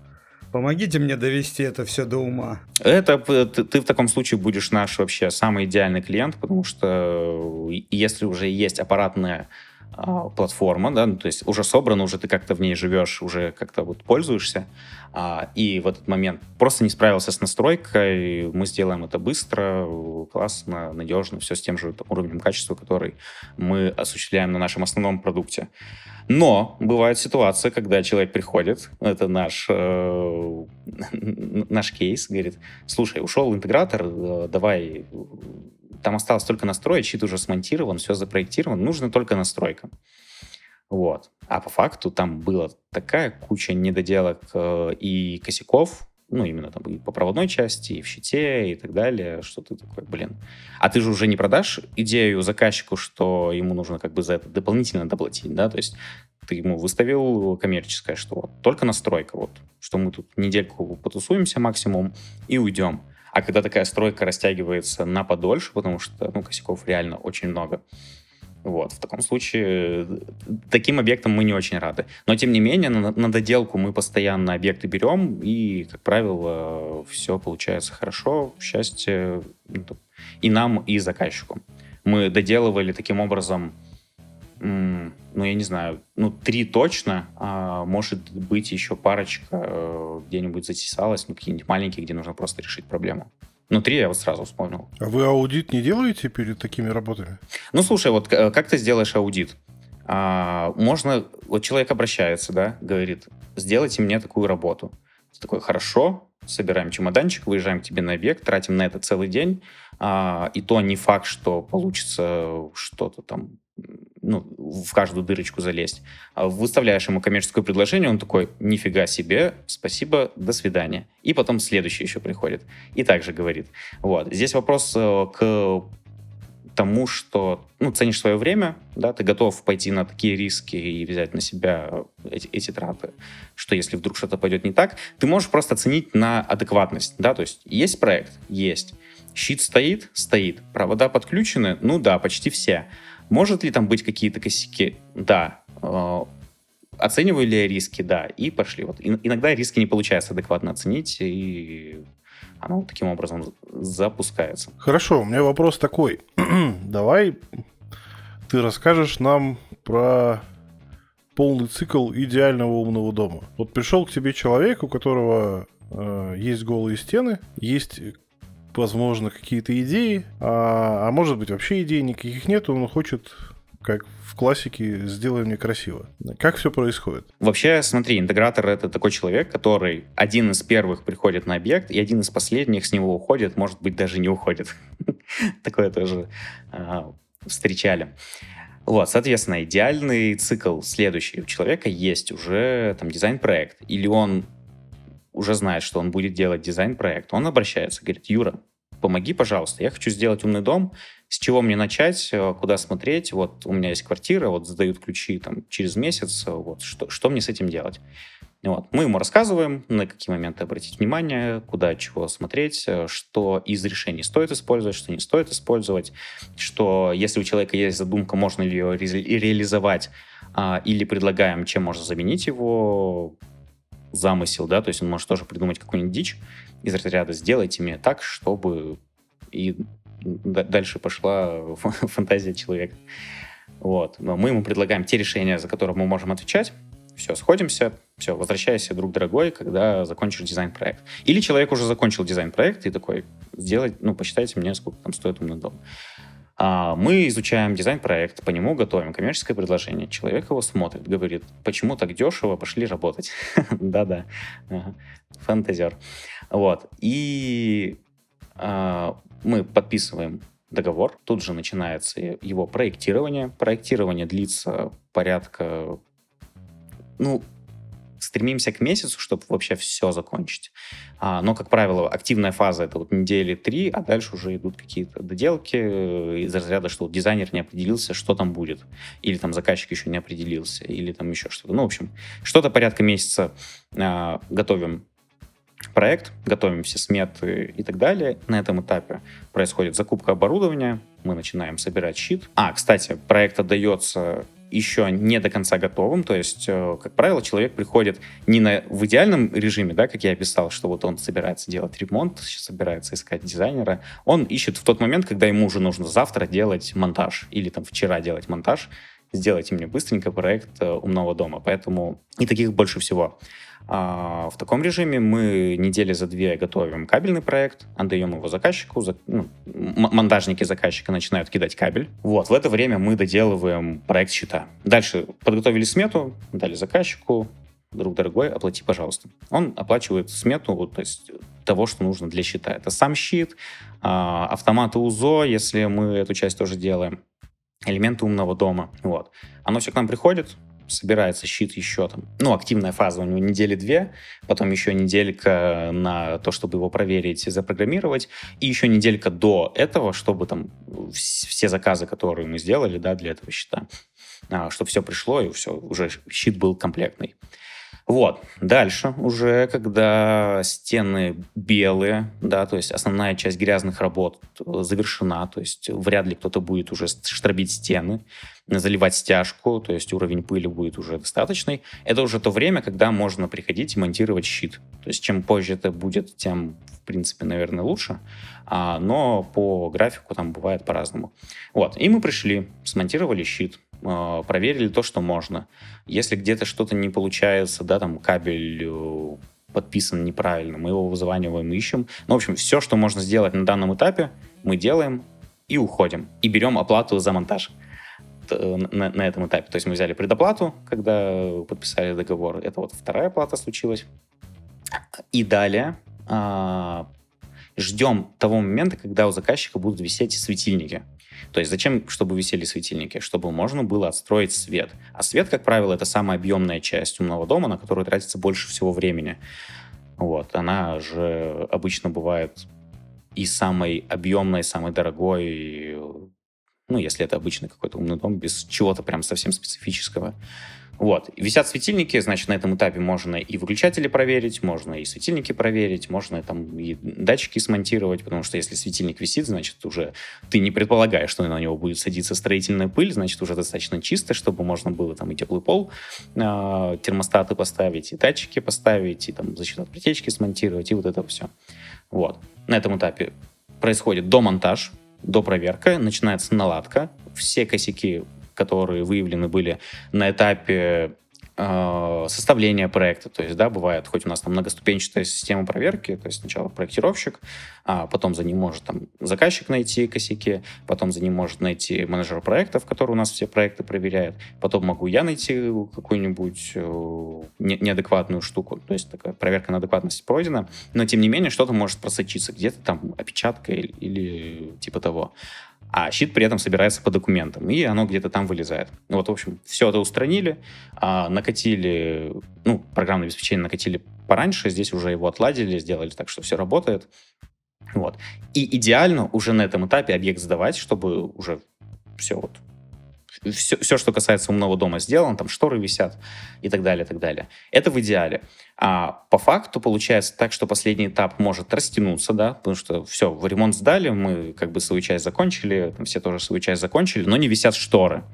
Помогите мне довести это все до ума. Это ты, ты в таком случае будешь наш вообще самый идеальный клиент, потому что э, если уже есть аппаратная платформа, да, ну, то есть уже собрана, уже ты как-то в ней живешь, уже как-то вот пользуешься, а, и в этот момент просто не справился с настройкой, мы сделаем это быстро, классно, надежно, все с тем же уровнем качества, который мы осуществляем на нашем основном продукте. Но бывает ситуация, когда человек приходит, это наш, э, <laughs> наш кейс, говорит, слушай, ушел интегратор, э, давай там осталось только настроить, щит уже смонтирован, все запроектировано, нужно только настройка. Вот. А по факту там была такая куча недоделок э, и косяков, ну, именно там и по проводной части, и в щите, и так далее, что ты такой, блин. А ты же уже не продашь идею заказчику, что ему нужно как бы за это дополнительно доплатить, да, то есть ты ему выставил коммерческое, что вот только настройка, вот, что мы тут недельку потусуемся максимум и уйдем. А когда такая стройка растягивается на подольше, потому что ну, косяков реально очень много, вот, в таком случае таким объектам мы не очень рады. Но, тем не менее, на, на доделку мы постоянно объекты берем, и, как правило, все получается хорошо, счастье ну, и нам, и заказчику. Мы доделывали таким образом ну, я не знаю, ну, три точно, а может быть, еще парочка э, где-нибудь затесалась, ну, какие-нибудь маленькие, где нужно просто решить проблему. Ну, три я вот сразу вспомнил. А вы аудит не делаете перед такими работами? Ну, слушай, вот э, как ты сделаешь аудит? А, можно, вот человек обращается, да, говорит, сделайте мне такую работу. Ты такой, хорошо, собираем чемоданчик, выезжаем к тебе на объект, тратим на это целый день, а, и то не факт, что получится что-то там ну, в каждую дырочку залезть. А выставляешь ему коммерческое предложение, он такой, нифига себе, спасибо, до свидания. И потом следующий еще приходит. И также говорит. Вот. Здесь вопрос э, к тому, что ну, ценишь свое время, да, ты готов пойти на такие риски и взять на себя эти, эти траты, что если вдруг что-то пойдет не так, ты можешь просто оценить на адекватность, да, то есть есть проект? Есть. Щит стоит? Стоит. Провода подключены? Ну да, почти все. Может ли там быть какие-то косяки? Да. Э, оцениваю ли риски? Да. И пошли. Вот. Иногда риски не получается адекватно оценить, и оно таким образом запускается. Хорошо, у меня вопрос такой. <clears throat> Давай ты расскажешь нам про полный цикл идеального умного дома. Вот пришел к тебе человек, у которого э, есть голые стены, есть возможно, какие-то идеи, а, а может быть вообще идей никаких нет, он хочет как в классике «сделай мне красиво». Как все происходит? Вообще, смотри, интегратор — это такой человек, который один из первых приходит на объект, и один из последних с него уходит, может быть, даже не уходит. <laughs> Такое тоже а, встречали. Вот, соответственно, идеальный цикл следующий. У человека есть уже там дизайн-проект, или он уже знает, что он будет делать дизайн-проект, он обращается, говорит, Юра, помоги, пожалуйста, я хочу сделать умный дом, с чего мне начать, э, куда смотреть, вот у меня есть квартира, вот задают ключи там через месяц, вот что, что мне с этим делать? Вот. Мы ему рассказываем, на какие моменты обратить внимание, куда чего смотреть, э, что из решений стоит использовать, что не стоит использовать, что если у человека есть задумка, можно ли ее ре- реализовать, а, или предлагаем, чем можно заменить его, замысел, да, то есть он может тоже придумать какую-нибудь дичь из разряда «сделайте мне так, чтобы...» И дальше пошла <laughs> фантазия человека. Вот. Но мы ему предлагаем те решения, за которые мы можем отвечать. Все, сходимся, все, возвращайся, друг дорогой, когда закончишь дизайн-проект. Или человек уже закончил дизайн-проект и такой, сделать, ну, посчитайте мне, сколько там стоит умный дом. А, мы изучаем дизайн-проект, по нему готовим коммерческое предложение. Человек его смотрит, говорит, почему так дешево, пошли работать. <laughs> Да-да, фантазер. Вот. И а, мы подписываем договор, тут же начинается его проектирование. Проектирование длится порядка, ну, стремимся к месяцу, чтобы вообще все закончить. А, но, как правило, активная фаза это вот недели три, а дальше уже идут какие-то доделки э, из разряда, что дизайнер не определился, что там будет, или там заказчик еще не определился, или там еще что-то. Ну, в общем, что-то порядка месяца а, готовим проект, готовим все сметы и так далее. На этом этапе происходит закупка оборудования, мы начинаем собирать щит. А, кстати, проект отдается еще не до конца готовым, то есть, э, как правило, человек приходит не на, в идеальном режиме, да, как я описал, что вот он собирается делать ремонт, собирается искать дизайнера, он ищет в тот момент, когда ему уже нужно завтра делать монтаж или там вчера делать монтаж, сделайте мне быстренько проект э, умного дома. Поэтому и таких больше всего. А в таком режиме мы недели за две готовим кабельный проект, отдаем его заказчику, за, ну, монтажники заказчика начинают кидать кабель. Вот, в это время мы доделываем проект счета. Дальше подготовили смету, дали заказчику, друг дорогой, оплати, пожалуйста. Он оплачивает смету, то есть того, что нужно для счета. Это сам щит, а, автоматы УЗО, если мы эту часть тоже делаем, элементы умного дома. Вот. Оно все к нам приходит, собирается щит еще там, ну, активная фаза у него недели две, потом еще неделька на то, чтобы его проверить и запрограммировать, и еще неделька до этого, чтобы там все заказы, которые мы сделали, да, для этого щита, а, чтобы все пришло, и все, уже щит был комплектный. Вот. Дальше уже, когда стены белые, да, то есть основная часть грязных работ завершена, то есть вряд ли кто-то будет уже штробить стены, заливать стяжку, то есть уровень пыли будет уже достаточный. Это уже то время, когда можно приходить и монтировать щит. То есть чем позже это будет, тем, в принципе, наверное, лучше. А, но по графику там бывает по-разному. Вот. И мы пришли, смонтировали щит, проверили то, что можно. Если где-то что-то не получается, да, там кабель э, подписан неправильно, мы его вызваниваем, ищем. Ну, в общем, все, что можно сделать на данном этапе, мы делаем и уходим. И берем оплату за монтаж э, на, на этом этапе. То есть мы взяли предоплату, когда подписали договор. Это вот вторая плата случилась. И далее а, ждем того момента, когда у заказчика будут висеть светильники. То есть зачем, чтобы висели светильники? Чтобы можно было отстроить свет. А свет, как правило, это самая объемная часть умного дома, на которую тратится больше всего времени. Вот. Она же обычно бывает и самой объемной, самой дорогой, ну, если это обычный какой-то умный дом, без чего-то прям совсем специфического. Вот. Висят светильники, значит, на этом этапе можно и выключатели проверить, можно и светильники проверить, можно там и датчики смонтировать, потому что если светильник висит, значит, уже ты не предполагаешь, что на него будет садиться строительная пыль, значит, уже достаточно чисто, чтобы можно было там и теплый пол, э, термостаты поставить, и датчики поставить, и там защиту от протечки смонтировать, и вот это все. Вот. На этом этапе происходит домонтаж, до проверка, начинается наладка, все косяки которые выявлены были на этапе э, составления проекта. То есть, да, бывает, хоть у нас там многоступенчатая система проверки, то есть сначала проектировщик, а потом за ним может там заказчик найти косяки, потом за ним может найти менеджер проектов, который у нас все проекты проверяет, потом могу я найти какую-нибудь э, неадекватную штуку, то есть такая проверка на адекватность пройдена, но тем не менее что-то может просочиться, где-то там опечатка или, или типа того а щит при этом собирается по документам, и оно где-то там вылезает. Вот, в общем, все это устранили, а, накатили, ну, программное обеспечение накатили пораньше, здесь уже его отладили, сделали так, что все работает. Вот. И идеально уже на этом этапе объект сдавать, чтобы уже все вот все, все, что касается умного дома сделано, там шторы висят и так далее, и так далее. Это в идеале. А по факту получается так, что последний этап может растянуться, да, потому что все, в ремонт сдали, мы как бы свою часть закончили, там все тоже свою часть закончили, но не висят шторы.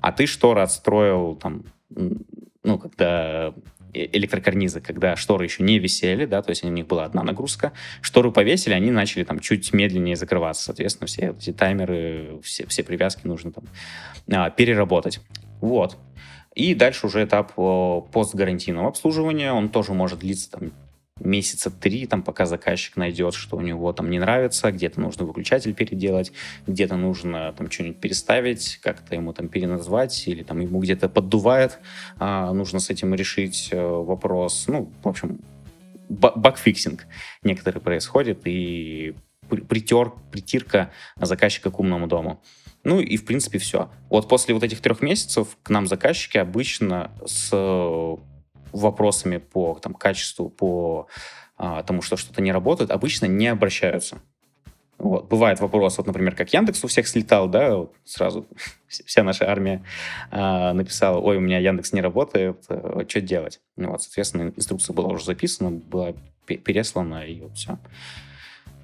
А ты шторы отстроил там, ну, когда электрокарнизы, когда шторы еще не висели, да, то есть у них была одна нагрузка. Шторы повесили, они начали там чуть медленнее закрываться. Соответственно, все эти таймеры, все, все привязки нужно там а, переработать. Вот. И дальше уже этап постгарантийного обслуживания. Он тоже может длиться там месяца три, там, пока заказчик найдет, что у него там не нравится, где-то нужно выключатель переделать, где-то нужно там что-нибудь переставить, как-то ему там переназвать, или там ему где-то поддувает, а, нужно с этим решить э, вопрос. Ну, в общем, bug fixing некоторые происходит, и притер, притирка заказчика к умному дому. Ну и, в принципе, все. Вот после вот этих трех месяцев к нам заказчики обычно с вопросами по там, качеству, по а, тому, что что-то не работает, обычно не обращаются. Вот. Бывает вопрос, вот, например, как Яндекс у всех слетал, да, вот сразу <laughs> вся наша армия а, написала, ой, у меня Яндекс не работает, а, что делать? Ну, вот, соответственно, инструкция была уже записана, была переслана, и вот все.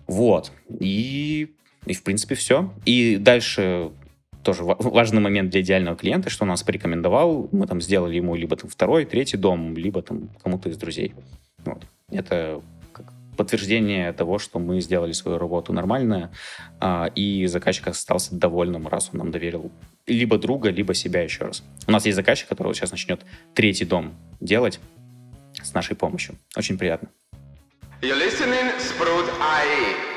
Вот. И, и в принципе, все. И дальше тоже важный момент для идеального клиента, что он нас порекомендовал, мы там сделали ему либо там второй, третий дом, либо там кому-то из друзей. Вот. Это подтверждение того, что мы сделали свою работу нормально, а, и заказчик остался довольным, раз он нам доверил либо друга, либо себя еще раз. У нас есть заказчик, который сейчас начнет третий дом делать с нашей помощью. Очень приятно. You're listening, Sprout IE.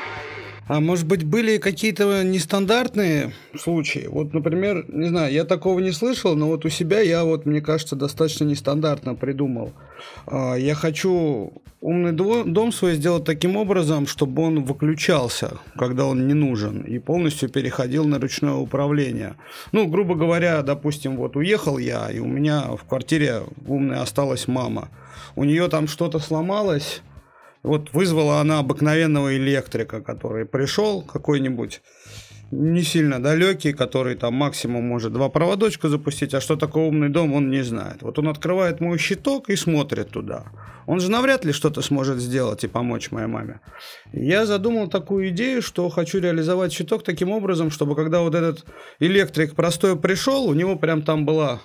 А может быть, были какие-то нестандартные случаи? Вот, например, не знаю, я такого не слышал, но вот у себя я вот, мне кажется, достаточно нестандартно придумал. А, я хочу умный дом свой сделать таким образом, чтобы он выключался, когда он не нужен, и полностью переходил на ручное управление. Ну, грубо говоря, допустим, вот уехал я, и у меня в квартире умная осталась мама. У нее там что-то сломалось, вот вызвала она обыкновенного электрика, который пришел какой-нибудь не сильно далекий, который там максимум может два проводочка запустить, а что такое умный дом, он не знает. Вот он открывает мой щиток и смотрит туда. Он же навряд ли что-то сможет сделать и помочь моей маме. Я задумал такую идею, что хочу реализовать щиток таким образом, чтобы когда вот этот электрик простой пришел, у него прям там была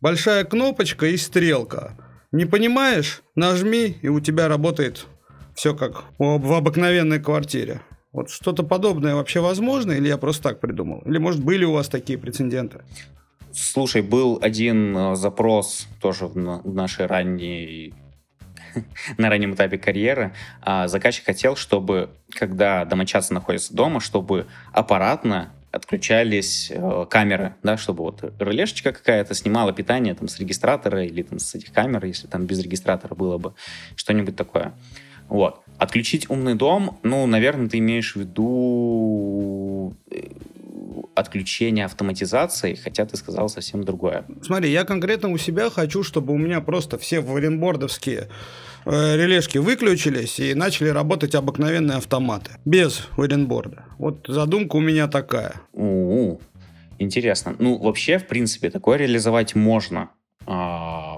большая кнопочка и стрелка. Не понимаешь? Нажми, и у тебя работает все как в обыкновенной квартире. Вот что-то подобное вообще возможно, или я просто так придумал? Или, может, были у вас такие прецеденты? Слушай, был один э, запрос тоже в, нашей ранней <laughs> на раннем этапе карьеры. А, заказчик хотел, чтобы, когда домочадцы находятся дома, чтобы аппаратно отключались э, камеры, да, чтобы вот релешечка какая-то снимала питание там с регистратора или там с этих камер, если там без регистратора было бы что-нибудь такое. Вот. Отключить умный дом, ну, наверное, ты имеешь в виду э, отключение автоматизации, хотя ты сказал совсем другое. Смотри, я конкретно у себя хочу, чтобы у меня просто все варенбордовские э, релешки выключились и начали работать обыкновенные автоматы, без варенборда. Вот задумка у меня такая. У-у-у. Интересно. Ну, вообще, в принципе, такое реализовать можно. А,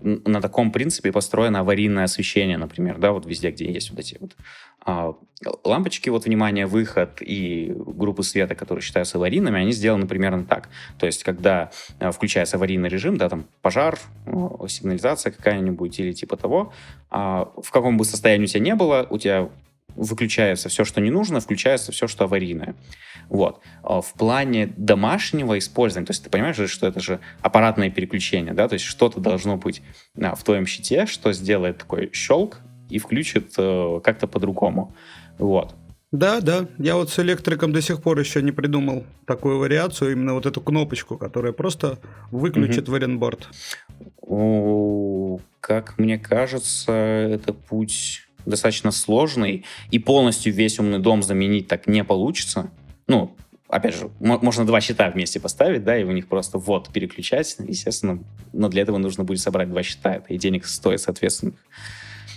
на таком принципе построено аварийное освещение, например, да, вот везде, где есть вот эти вот а, лампочки, вот внимание, выход и группы света, которые считаются аварийными, они сделаны примерно так. То есть, когда а, включается аварийный режим, да, там пожар, сигнализация какая-нибудь или типа того, а, в каком бы состоянии у тебя не было, у тебя выключается все, что не нужно, включается все, что аварийное. Вот. А в плане домашнего использования, то есть ты понимаешь, что это же аппаратное переключение, да, то есть что-то должно быть а, в твоем щите, что сделает такой щелк и включит э, как-то по-другому. Вот. Да, да. Я вот с электриком до сих пор еще не придумал такую вариацию, именно вот эту кнопочку, которая просто выключит угу. варенборд. Как мне кажется, это путь достаточно сложный, и полностью весь умный дом заменить так не получится. Ну, опять же, можно два счета вместе поставить, да, и у них просто вот переключать, естественно, но для этого нужно будет собрать два счета, это и денег стоит, соответственно.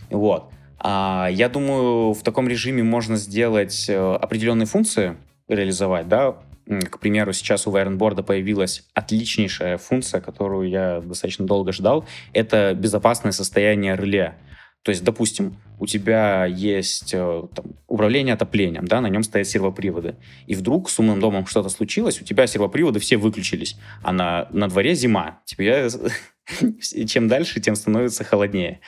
Вот. А, я думаю, в таком режиме можно сделать э, определенные функции, реализовать, да, к примеру, сейчас у Wirenboard появилась отличнейшая функция, которую я достаточно долго ждал. Это безопасное состояние реле. То есть, допустим, у тебя есть э, там, управление отоплением, да, на нем стоят сервоприводы, и вдруг с умным домом что-то случилось, у тебя сервоприводы все выключились, а на, на дворе зима. Тебе <laughs> чем дальше, тем становится холоднее.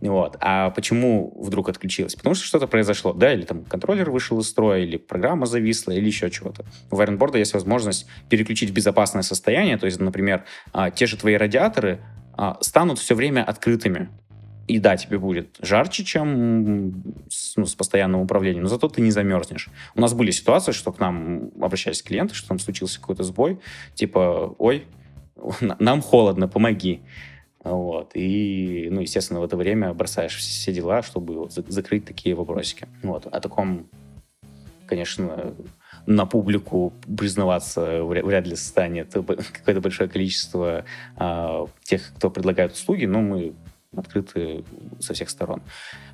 Вот. А почему вдруг отключилось? Потому что что-то произошло, да, или там контроллер вышел из строя, или программа зависла, или еще чего-то. У Ironboard есть возможность переключить в безопасное состояние, то есть, например, а, те же твои радиаторы а, станут все время открытыми. И да, тебе будет жарче, чем с, ну, с постоянным управлением, но зато ты не замерзнешь. У нас были ситуации, что к нам обращались клиенты, что там случился какой-то сбой, типа, ой, нам холодно, помоги. Вот. И, ну, естественно, в это время бросаешь все дела, чтобы закрыть такие вопросики. Вот. О таком, конечно, на публику признаваться вряд ли станет <laughs> какое-то большое количество а, тех, кто предлагает услуги, но мы открыты со всех сторон.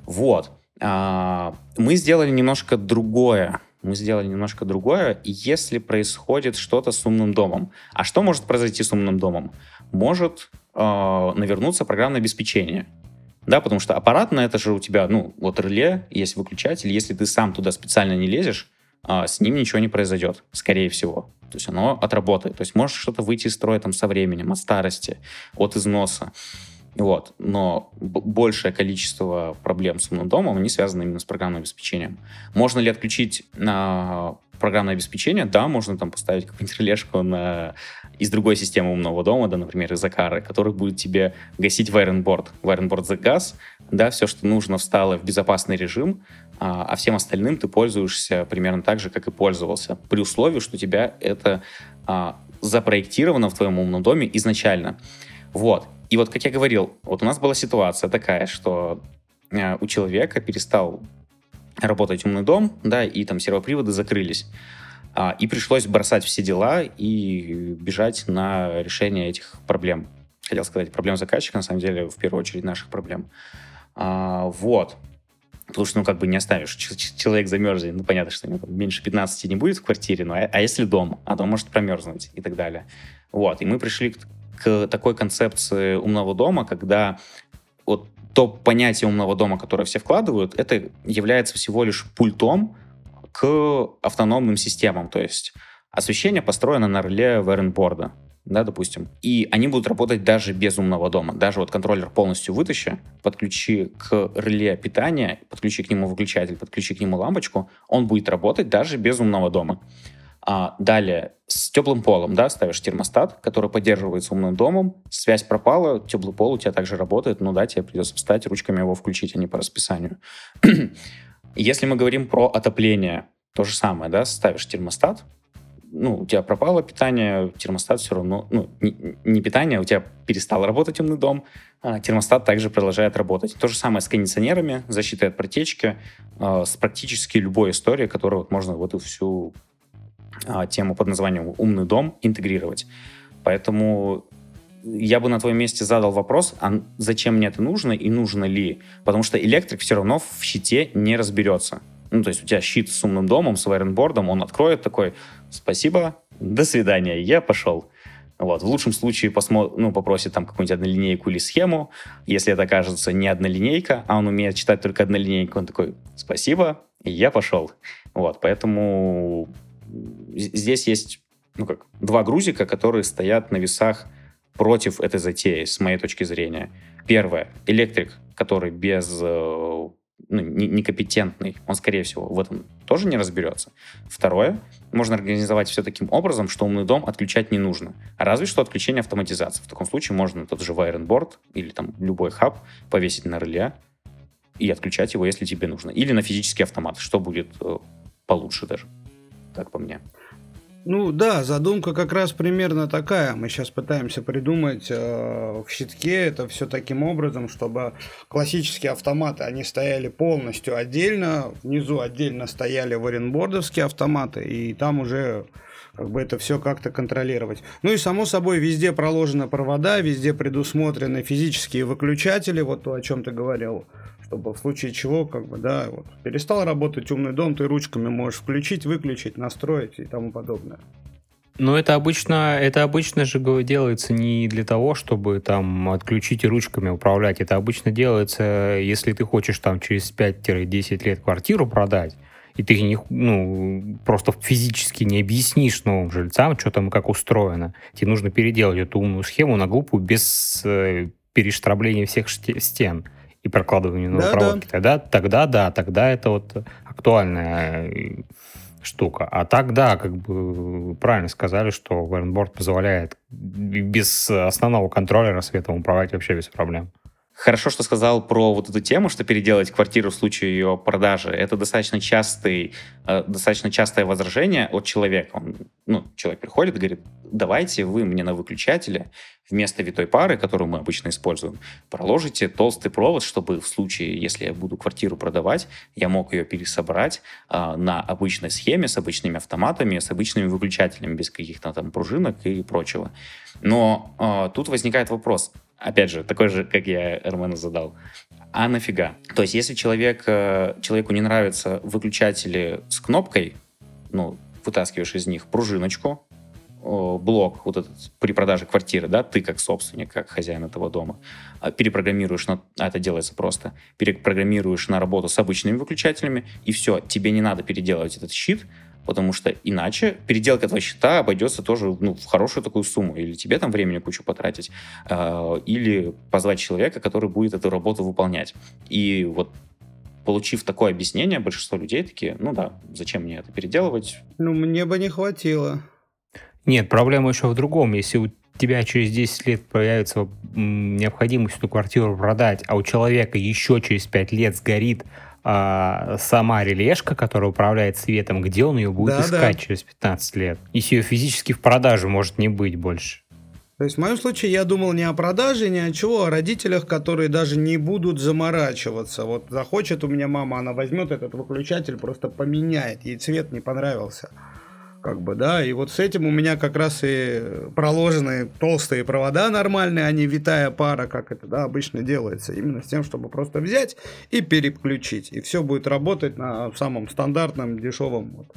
Вот. А, мы сделали немножко другое. Мы сделали немножко другое, если происходит что-то с умным домом. А что может произойти с умным домом? Может э, навернуться программное обеспечение. Да, потому что аппаратно это же у тебя, ну, вот реле, есть выключатель, если ты сам туда специально не лезешь, э, с ним ничего не произойдет, скорее всего. То есть оно отработает. То есть может что-то выйти из строя там со временем, от старости, от износа. Вот. Но большее количество проблем с умным домом, они связаны именно с программным обеспечением. Можно ли отключить а, программное обеспечение? Да, можно там поставить какую-нибудь релешку на... из другой системы умного дома, да, например, из Акары, который будет тебе гасить Wirenboard. Wirenboard за газ, да, все, что нужно, встало в безопасный режим, а, а всем остальным ты пользуешься примерно так же, как и пользовался, при условии, что у тебя это а, запроектировано в твоем умном доме изначально. Вот. И вот, как я говорил, вот у нас была ситуация такая, что э, у человека перестал работать умный дом, да, и там сервоприводы закрылись. А, и пришлось бросать все дела и бежать на решение этих проблем. Хотел сказать, проблем заказчика, на самом деле, в первую очередь, наших проблем. А, вот. Потому что, ну, как бы не оставишь. Человек замерзнет, ну, понятно, что ему меньше 15 не будет в квартире, но а, а если дом? А дом может промерзнуть и так далее. Вот. И мы пришли к к такой концепции умного дома, когда вот то понятие умного дома, которое все вкладывают, это является всего лишь пультом к автономным системам. То есть освещение построено на реле Варенборда, да, допустим. И они будут работать даже без умного дома. Даже вот контроллер полностью вытащи, подключи к реле питания, подключи к нему выключатель, подключи к нему лампочку, он будет работать даже без умного дома. А, далее, с теплым полом, да, ставишь термостат, который поддерживается умным домом, связь пропала, теплый пол у тебя также работает, ну да, тебе придется встать, ручками его включить, а не по расписанию. <clears throat> Если мы говорим про отопление, то же самое, да, ставишь термостат, ну, у тебя пропало питание, термостат все равно, ну, не, не питание, у тебя перестал работать умный дом, а термостат также продолжает работать. То же самое с кондиционерами, защитой от протечки, э, с практически любой историей, которую вот можно вот эту всю тему под названием «Умный дом» интегрировать. Поэтому я бы на твоем месте задал вопрос, а зачем мне это нужно и нужно ли? Потому что электрик все равно в щите не разберется. Ну, то есть у тебя щит с умным домом, с вайренбордом, он откроет такой, спасибо, до свидания, я пошел. Вот. В лучшем случае посмо... ну, попросит там какую-нибудь однолинейку или схему. Если это окажется не однолинейка, а он умеет читать только однолинейку, он такой, спасибо, я пошел. Вот. Поэтому здесь есть ну как, два грузика, которые стоят на весах против этой затеи, с моей точки зрения. Первое. Электрик, который без э, ну, некомпетентный, он, скорее всего, в этом тоже не разберется. Второе, можно организовать все таким образом, что умный дом отключать не нужно. Разве что отключение автоматизации. В таком случае можно тот же Wirenboard или там любой хаб повесить на реле и отключать его, если тебе нужно. Или на физический автомат, что будет э, получше даже как по мне. Ну да, задумка как раз примерно такая. Мы сейчас пытаемся придумать э, в щитке это все таким образом, чтобы классические автоматы, они стояли полностью отдельно, внизу отдельно стояли варенбордовские автоматы, и там уже как бы это все как-то контролировать. Ну и само собой везде проложены провода, везде предусмотрены физические выключатели, вот то, о чем ты говорил чтобы в случае чего, как бы, да, вот, перестал работать умный дом, ты ручками можешь включить, выключить, настроить и тому подобное. Но это обычно, это обычно же делается не для того, чтобы там отключить и ручками управлять. Это обычно делается, если ты хочешь там через 5-10 лет квартиру продать, и ты не, ну, просто физически не объяснишь новым жильцам, что там и как устроено. Тебе нужно переделать эту умную схему на глупую без э, перештрабления всех стен и прокладывания новой да, проводки. Да. Тогда, тогда да, тогда это вот актуальная штука. А так, да, как бы правильно сказали, что Варенборд позволяет без основного контроллера светом управлять вообще без проблем. Хорошо, что сказал про вот эту тему, что переделать квартиру в случае ее продажи. Это достаточно частый, э, достаточно частое возражение от человека. Он, ну, человек приходит и говорит, давайте вы мне на выключателе вместо витой пары, которую мы обычно используем, проложите толстый провод, чтобы в случае, если я буду квартиру продавать, я мог ее пересобрать э, на обычной схеме с обычными автоматами, с обычными выключателями, без каких-то там пружинок и прочего. Но э, тут возникает вопрос, опять же, такой же, как я Эрмену задал. А нафига? То есть, если человек, э, человеку не нравятся выключатели с кнопкой, ну, вытаскиваешь из них пружиночку, блок вот этот при продаже квартиры, да, ты как собственник, как хозяин этого дома, а, перепрограммируешь на, а это делается просто, перепрограммируешь на работу с обычными выключателями, и все, тебе не надо переделывать этот щит, потому что иначе переделка этого счета обойдется тоже ну, в хорошую такую сумму. Или тебе там времени кучу потратить, э, или позвать человека, который будет эту работу выполнять. И вот получив такое объяснение, большинство людей такие, ну да, зачем мне это переделывать? Ну, мне бы не хватило. Нет, проблема еще в другом. Если у тебя через 10 лет появится необходимость эту квартиру продать, а у человека еще через 5 лет сгорит а, сама релешка, которая управляет светом, где он ее будет да, искать да. через 15 лет? Если ее физически в продаже может не быть больше. То есть в моем случае я думал не о продаже, ни о чего, а о родителях, которые даже не будут заморачиваться. Вот захочет у меня мама, она возьмет этот выключатель, просто поменяет, ей цвет не понравился как бы, да, и вот с этим у меня как раз и проложены толстые провода нормальные, а не витая пара, как это, да, обычно делается, именно с тем, чтобы просто взять и переключить, и все будет работать на самом стандартном дешевом вот,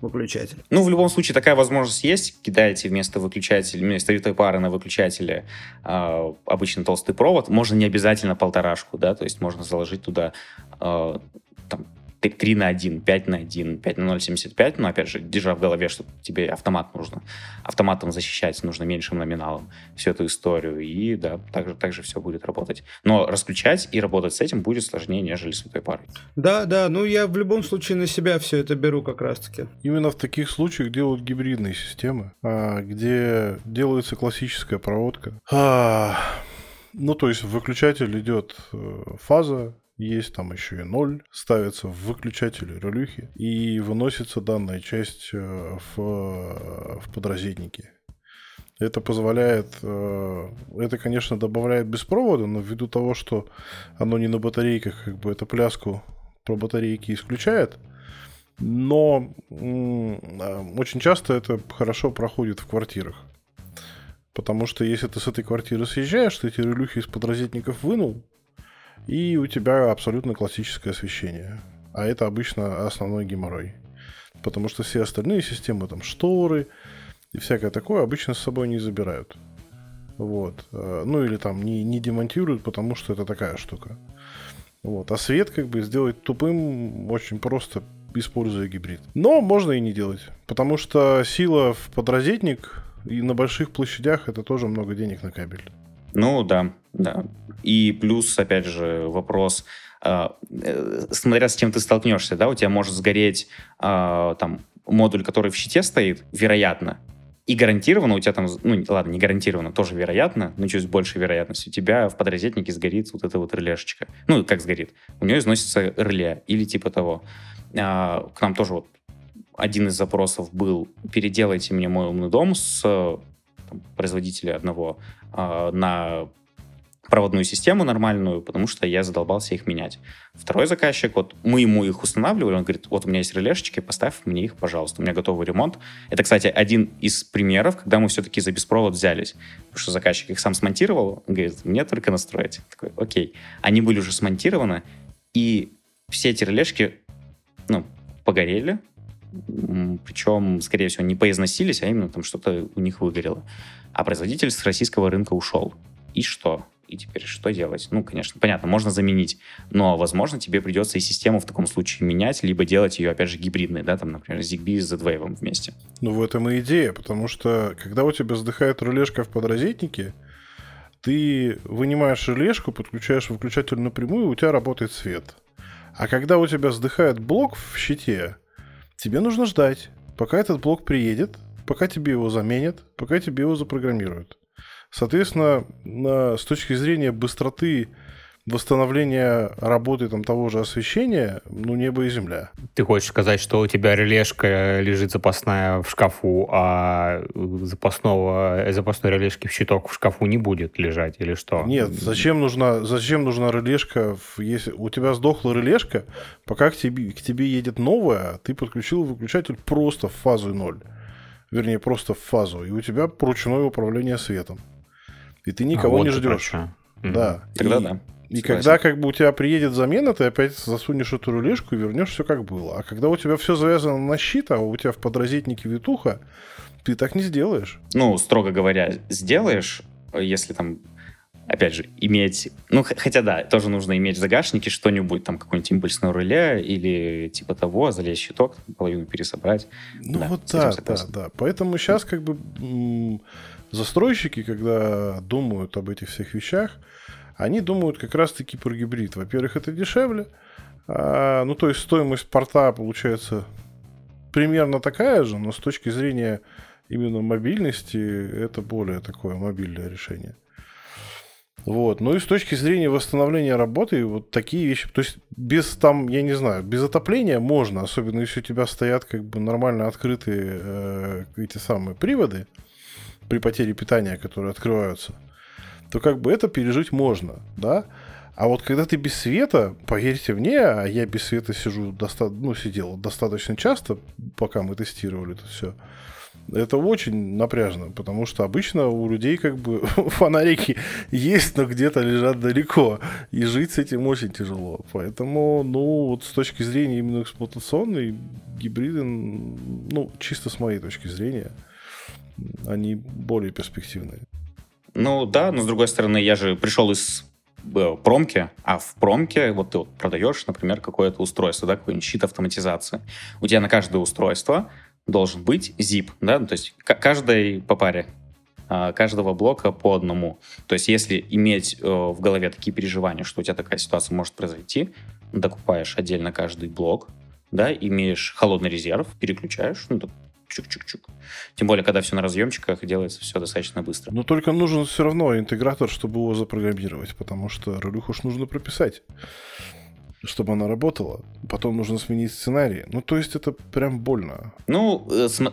выключателе. Ну, в любом случае, такая возможность есть. Кидаете вместо выключателя, вместо витой пары на выключателе э, обычно толстый провод. Можно не обязательно полторашку, да, то есть можно заложить туда э, там, 3 на 1, 5 на 1, 5 на 0,75, но, опять же, держа в голове, что тебе автомат нужно. Автоматом защищать нужно меньшим номиналом всю эту историю, и, да, так же, так же все будет работать. Но расключать и работать с этим будет сложнее, нежели с этой парой. Да, да, ну я в любом случае на себя все это беру как раз-таки. Именно в таких случаях делают гибридные системы, а, где делается классическая проводка. А, ну, то есть выключатель идет э, фаза, есть там еще и ноль, ставится в выключатель релюхи и выносится данная часть э, в, э, в подрозетники. Это позволяет, э, это, конечно, добавляет без провода, но ввиду того, что оно не на батарейках, как бы эту пляску про батарейки исключает, но очень часто это хорошо проходит в квартирах. Потому что если ты с этой квартиры съезжаешь, ты эти релюхи из подрозетников вынул, и у тебя абсолютно классическое освещение. А это обычно основной геморрой. Потому что все остальные системы, там шторы и всякое такое, обычно с собой не забирают. Вот. Э, ну или там не, не демонтируют, потому что это такая штука. Вот. А свет как бы сделать тупым очень просто, используя гибрид. Но можно и не делать. Потому что сила в подрозетник и на больших площадях это тоже много денег на кабель. Ну да, да. И плюс, опять же, вопрос, э, э, смотря с чем ты столкнешься, да, у тебя может сгореть э, там модуль, который в щите стоит, вероятно, и гарантированно у тебя там, ну ладно, не гарантированно, тоже вероятно, но чуть больше вероятность, у тебя в подрозетнике сгорит вот эта вот релешечка. Ну, как сгорит? У нее износится реле или типа того. А, к нам тоже вот один из запросов был, переделайте мне мой умный дом с там, производителя одного э, на проводную систему нормальную, потому что я задолбался их менять. Второй заказчик, вот мы ему их устанавливали, он говорит, вот у меня есть релешечки, поставь мне их, пожалуйста, у меня готовый ремонт. Это, кстати, один из примеров, когда мы все-таки за беспровод взялись, потому что заказчик их сам смонтировал, он говорит, мне только настроить. Такой, окей. Они были уже смонтированы, и все эти релешки, ну, погорели, причем, скорее всего, не поизносились, а именно там что-то у них выгорело. А производитель с российского рынка ушел. И что? И теперь что делать? Ну, конечно, понятно, можно заменить, но, возможно, тебе придется и систему в таком случае менять, либо делать ее, опять же, гибридной, да, там, например, ZigBee с Z-Wave вместе. Ну, в этом и идея, потому что, когда у тебя сдыхает релешка в подрозетнике, ты вынимаешь релешку, подключаешь выключатель напрямую, и у тебя работает свет. А когда у тебя сдыхает блок в щите, тебе нужно ждать, пока этот блок приедет, пока тебе его заменят, пока тебе его запрограммируют. Соответственно, с точки зрения быстроты восстановления работы там, того же освещения, ну, небо и земля. Ты хочешь сказать, что у тебя релешка лежит запасная в шкафу, а запасного, запасной релешки в щиток в шкафу не будет лежать, или что? Нет, зачем нужна, зачем нужна релешка, если у тебя сдохла релешка, пока к тебе, к тебе едет новая, ты подключил выключатель просто в фазу 0. Вернее, просто в фазу, и у тебя ручное управление светом. И ты никого а, вот не ждешь. Да. Тогда и, да. И когда как бы у тебя приедет замена, ты опять засунешь эту рулежку и вернешь все как было. А когда у тебя все завязано на щит, а у тебя в подрозетнике витуха, ты так не сделаешь. Ну, строго говоря, сделаешь, если там опять же, иметь... Ну, хотя да, тоже нужно иметь в загашнике что-нибудь, там, какое-нибудь импульсное реле или типа того, залезть щиток, половину пересобрать. Ну, да, вот да, да, да. Поэтому сейчас как бы застройщики, когда думают об этих всех вещах, они думают как раз-таки про гибрид. Во-первых, это дешевле, а, ну, то есть стоимость порта получается примерно такая же, но с точки зрения именно мобильности это более такое мобильное решение. Вот. Ну и с точки зрения восстановления работы, вот такие вещи, то есть без там, я не знаю, без отопления можно, особенно если у тебя стоят как бы нормально открытые э, эти самые приводы, при потере питания, которые открываются, то как бы это пережить можно, да? А вот когда ты без света, поверьте мне, а я без света сижу, доста- ну, сидел достаточно часто, пока мы тестировали это все, это очень напряжно, потому что обычно у людей как бы <laughs> фонарики есть, но где-то лежат далеко, и жить с этим очень тяжело. Поэтому, ну, вот с точки зрения именно эксплуатационной, гибриды, ну, чисто с моей точки зрения, они более перспективные. Ну да, но с другой стороны, я же пришел из э, промки, а в промке вот ты вот продаешь, например, какое-то устройство, да, какой-нибудь щит автоматизации. У тебя на каждое устройство должен быть zip, да, то есть каждой по паре а, каждого блока по одному. То есть если иметь э, в голове такие переживания, что у тебя такая ситуация может произойти, докупаешь отдельно каждый блок, да, имеешь холодный резерв, переключаешь, ну, чук-чук-чук. Тем более, когда все на разъемчиках, делается все достаточно быстро. Но только нужен все равно интегратор, чтобы его запрограммировать, потому что рулюху уж нужно прописать чтобы она работала. Потом нужно сменить сценарий. Ну, то есть это прям больно. Ну, э. Э,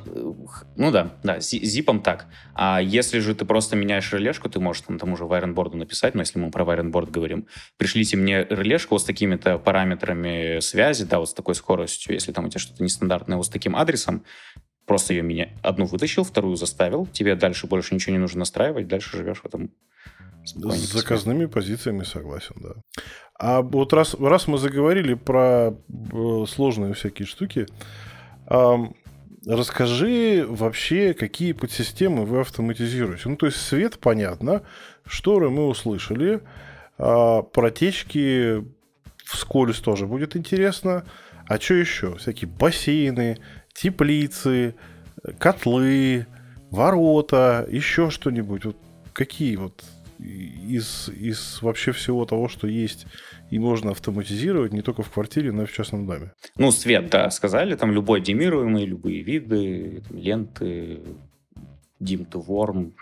ну да, да, зипом так. А если же ты просто меняешь релешку, ты можешь там тому же вайренборду написать, но если мы про вайренборд говорим, пришлите мне релешку вот с такими-то параметрами связи, да, вот с такой скоростью, если там у тебя что-то нестандартное вот с таким адресом, Просто ее меня одну вытащил, вторую заставил. Тебе дальше больше ничего не нужно настраивать, дальше живешь в этом с заказными позициями согласен, да. А вот раз, раз мы заговорили про э, сложные всякие штуки, расскажи вообще, какие подсистемы вы автоматизируете. Ну, то есть свет, понятно, шторы мы услышали, э, протечки вскользь тоже будет интересно. А что еще? Всякие бассейны, теплицы, котлы, ворота, еще что-нибудь. Вот какие вот из, из вообще всего того, что есть и можно автоматизировать не только в квартире, но и в частном доме. Ну, свет, да, сказали, там любой демируемый, любые виды, ленты, dim to warm,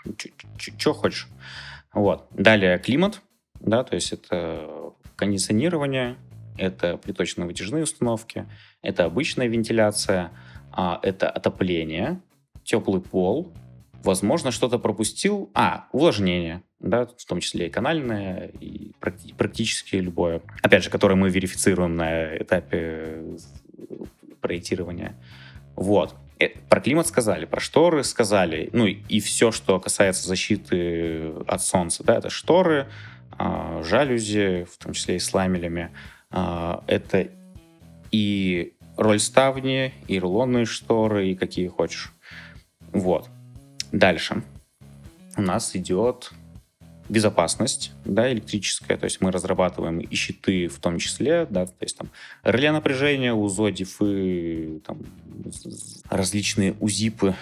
что хочешь. Вот. Далее климат, да, то есть это кондиционирование, это приточно-вытяжные установки, это обычная вентиляция, а, это отопление, теплый пол, возможно, что-то пропустил. А, увлажнение, да, в том числе и канальное, и практически любое. Опять же, которое мы верифицируем на этапе проектирования. Вот. Э, про климат сказали, про шторы сказали. Ну и все, что касается защиты от солнца, да, это шторы, а, жалюзи, в том числе и с ламелями. А, это и роль ставни, и рулонные шторы, и какие хочешь. Вот. Дальше. У нас идет безопасность, да, электрическая, то есть мы разрабатываем и щиты в том числе, да, то есть там реле напряжения, УЗО, дифы, там, различные УЗИПы,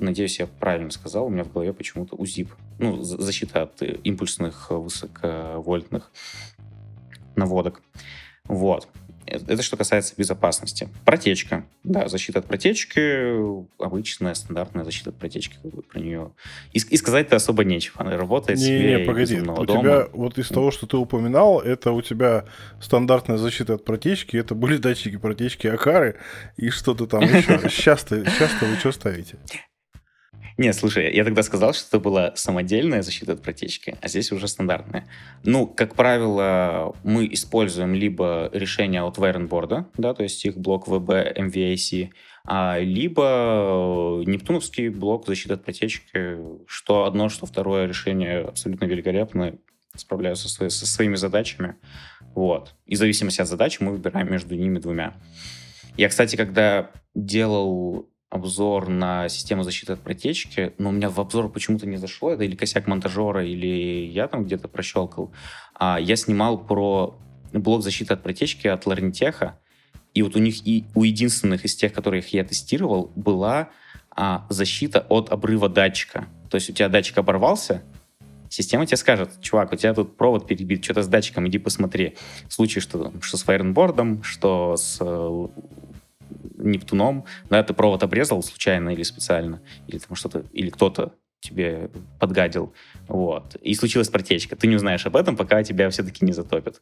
Надеюсь, я правильно сказал. У меня в голове почему-то УЗИП. Ну, защита от импульсных высоковольтных наводок. Вот. Это что касается безопасности. Протечка. Да, защита от протечки. Обычная, стандартная защита от протечки. Как бы про нее... И, и сказать-то особо нечего. Она работает не, себе не, погоди. У дома. тебя, вот из того, что ты упоминал, это у тебя стандартная защита от протечки. Это были датчики протечки Акары и что-то там еще. <laughs> Сейчас-то вы что ставите? Не, слушай, я тогда сказал, что это была самодельная защита от протечки, а здесь уже стандартная. Ну, как правило, мы используем либо решение от Вайренборда, да, то есть их блок VB MVAC, а, либо нептуновский блок защиты от протечки, что одно, что второе решение абсолютно великолепно справляются со, со своими задачами. Вот. И в зависимости от задачи мы выбираем между ними двумя. Я, кстати, когда делал обзор на систему защиты от протечки, но у меня в обзор почему-то не зашло, это или косяк монтажера, или я там где-то прощелкал. А, я снимал про блок защиты от протечки от Ларнитеха, и вот у них и у единственных из тех, которых я тестировал, была а, защита от обрыва датчика. То есть у тебя датчик оборвался, система тебе скажет, чувак, у тебя тут провод перебит, что-то с датчиком, иди посмотри. В случае, что, что с файренбордом, что с э, Нептуном, да, ты провод обрезал случайно или специально, или там что-то, или кто-то тебе подгадил, вот, и случилась протечка. Ты не узнаешь об этом, пока тебя все-таки не затопят.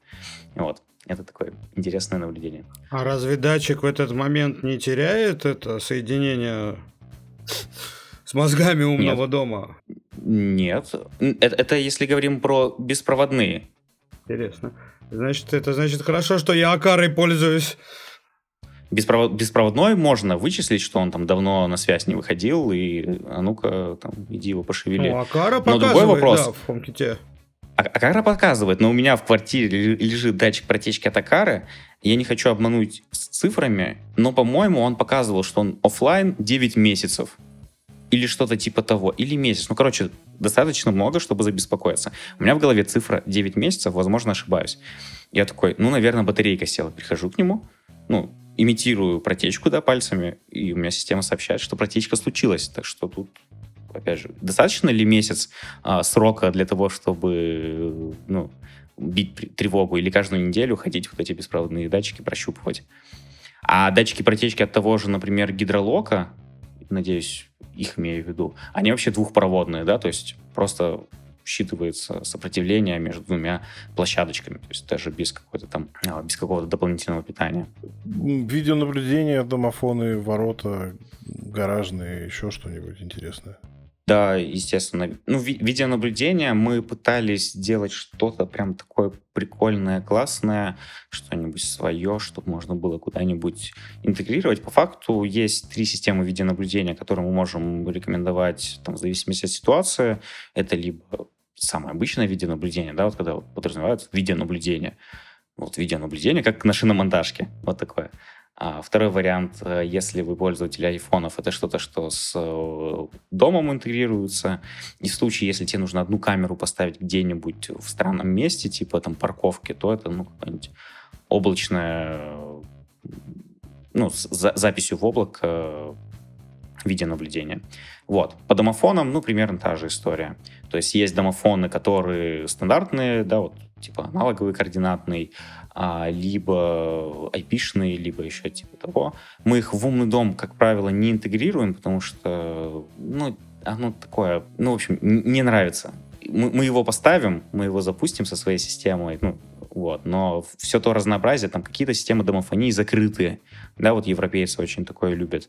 Вот. Это такое интересное наблюдение. А разве датчик в этот момент не теряет это соединение с мозгами умного Нет. дома? Нет. Это, это если говорим про беспроводные. Интересно. Значит, это значит хорошо, что я Акарой пользуюсь. Беспровод, беспроводной можно вычислить, что он там давно на связь не выходил, и а ну-ка, там, иди его пошевели. Ну, Акара но другой вопрос, да, в HomeKit. А, Акара показывает, но у меня в квартире лежит датчик протечки от Акары, я не хочу обмануть с цифрами, но, по-моему, он показывал, что он офлайн 9 месяцев. Или что-то типа того. Или месяц. Ну, короче, достаточно много, чтобы забеспокоиться. У меня в голове цифра 9 месяцев, возможно, ошибаюсь. Я такой, ну, наверное, батарейка села. Прихожу к нему, ну, имитирую протечку да, пальцами, и у меня система сообщает, что протечка случилась. Так что тут, опять же, достаточно ли месяц а, срока для того, чтобы ну, бить тревогу, или каждую неделю ходить вот эти беспроводные датчики прощупывать? А датчики протечки от того же, например, гидролока, надеюсь, их имею в виду, они вообще двухпроводные, да, то есть просто считывается сопротивление между двумя площадочками, то есть даже без какой-то там, а, без какого-то дополнительного питания. Видеонаблюдение, домофоны, ворота, гаражные, еще что-нибудь интересное. Да, естественно. Ну, ви- видеонаблюдение мы пытались сделать что-то прям такое прикольное, классное, что-нибудь свое, чтобы можно было куда-нибудь интегрировать. По факту есть три системы видеонаблюдения, которые мы можем рекомендовать там, в зависимости от ситуации. Это либо самое обычное видеонаблюдение, да, вот когда вот подразумевают видеонаблюдение. Вот видеонаблюдение, как на шиномонтажке, вот такое. А второй вариант, э, если вы пользователь айфонов, это что-то, что с э, домом интегрируется. И в случае, если тебе нужно одну камеру поставить где-нибудь в странном месте, типа там парковки, то это ну, какая-нибудь облачная, ну, с за записью в облако видеонаблюдения. Вот. По домофонам, ну, примерно та же история. То есть есть домофоны, которые стандартные, да, вот, типа аналоговый координатный, а, либо IP-шные, либо еще типа того. Мы их в умный дом, как правило, не интегрируем, потому что, ну, оно такое, ну, в общем, не нравится. Мы, мы его поставим, мы его запустим со своей системой, ну, вот, но все то разнообразие, там какие-то системы домофонии закрытые, да, вот европейцы очень такое любят.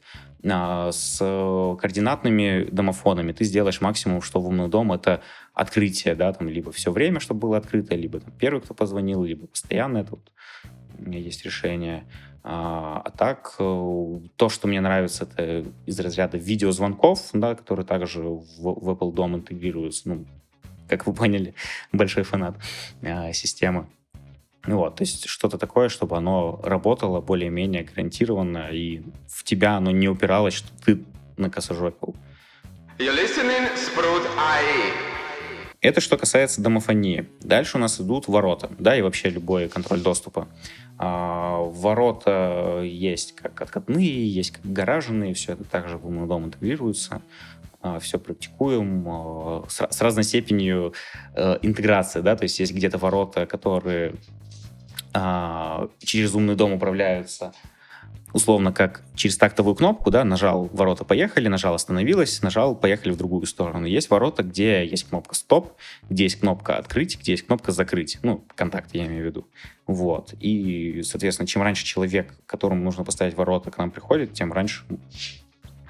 А, с координатными домофонами ты сделаешь максимум, что в умный дом это открытие, да, там либо все время, чтобы было открыто, либо там, первый, кто позвонил, либо постоянно это вот у меня есть решение. А, а так, э, то, что мне нравится, это из разряда видеозвонков, да, которые также в, в Apple Dom интегрируются. Ну, как вы поняли, <laughs> большой фанат а, системы. Ну вот, то есть что-то такое, чтобы оно работало более-менее гарантированно, и в тебя оно не упиралось, что ты накосожопил. You're listening, Sprout IE. Это что касается домофонии. Дальше у нас идут ворота, да, и вообще любой контроль доступа. А, ворота есть как откатные, есть как гаражные, все это также в умный дом интегрируется. А, все практикуем а, с, разной степенью э, интеграции, да, то есть есть где-то ворота, которые а, через умный дом управляются условно как через тактовую кнопку, да, нажал ворота поехали, нажал остановилась, нажал поехали в другую сторону. Есть ворота, где есть кнопка стоп, где есть кнопка открыть, где есть кнопка закрыть. Ну, контакт я имею в виду. Вот. И, соответственно, чем раньше человек, которому нужно поставить ворота, к нам приходит, тем раньше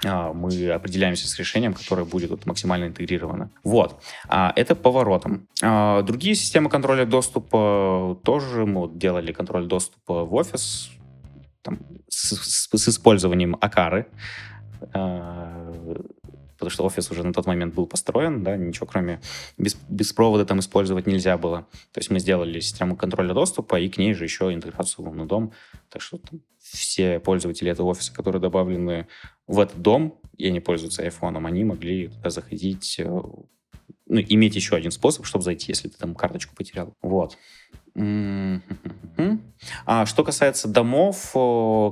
а, мы определяемся с решением, которое будет вот максимально интегрировано. Вот. А, это поворотом. А, другие системы контроля доступа тоже мы вот делали контроль доступа в офис там, с, с, использованием Акары потому что офис уже на тот момент был построен, да, ничего кроме без, без провода там использовать нельзя было. То есть мы сделали систему контроля доступа и к ней же еще интеграцию умный дом. Так что там, все пользователи этого офиса, которые добавлены в этот дом и они пользуются айфоном, они могли туда заходить, э, ну, иметь еще один способ, чтобы зайти, если ты там карточку потерял. Вот. А что касается домов,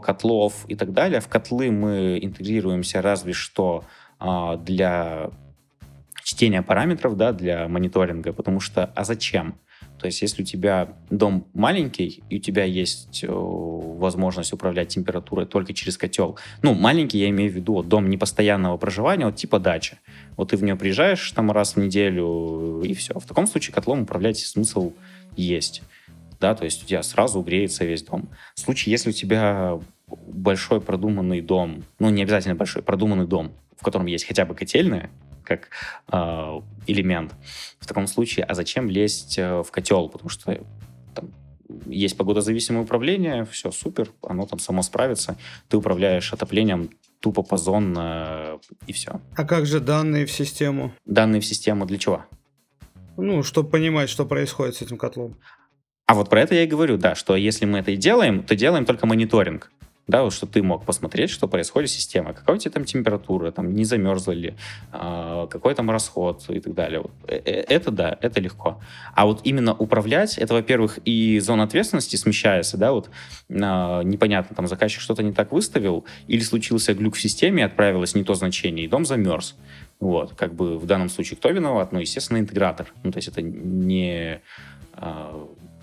котлов и так далее, в котлы мы интегрируемся разве что а, для чтения параметров, да, для мониторинга, потому что, а зачем? То есть, если у тебя дом маленький, и у тебя есть возможность управлять температурой только через котел, ну, маленький я имею в виду вот, дом непостоянного проживания, вот типа дача. Вот ты в нее приезжаешь там раз в неделю, и все. В таком случае котлом управлять смысл есть. Да, то есть у тебя сразу греется весь дом. В случае, если у тебя большой продуманный дом, ну, не обязательно большой, продуманный дом, в котором есть хотя бы котельная, как э, элемент, в таком случае, а зачем лезть э, в котел? Потому что там, есть погодозависимое управление, все супер, оно там само справится. Ты управляешь отоплением тупо позонно и все. А как же данные в систему? Данные в систему для чего? Ну, чтобы понимать, что происходит с этим котлом. А вот про это я и говорю, да, что если мы это и делаем, то делаем только мониторинг да, вот что ты мог посмотреть, что происходит с системой, какая у тебя там температура, там не замерзла ли, э, какой там расход и так далее. Вот. Э, э, это да, это легко. А вот именно управлять, это, во-первых, и зона ответственности смещается, да, вот э, непонятно, там заказчик что-то не так выставил, или случился глюк в системе, отправилось не то значение, и дом замерз. Вот, как бы в данном случае кто виноват? Ну, естественно, интегратор. Ну, то есть это не,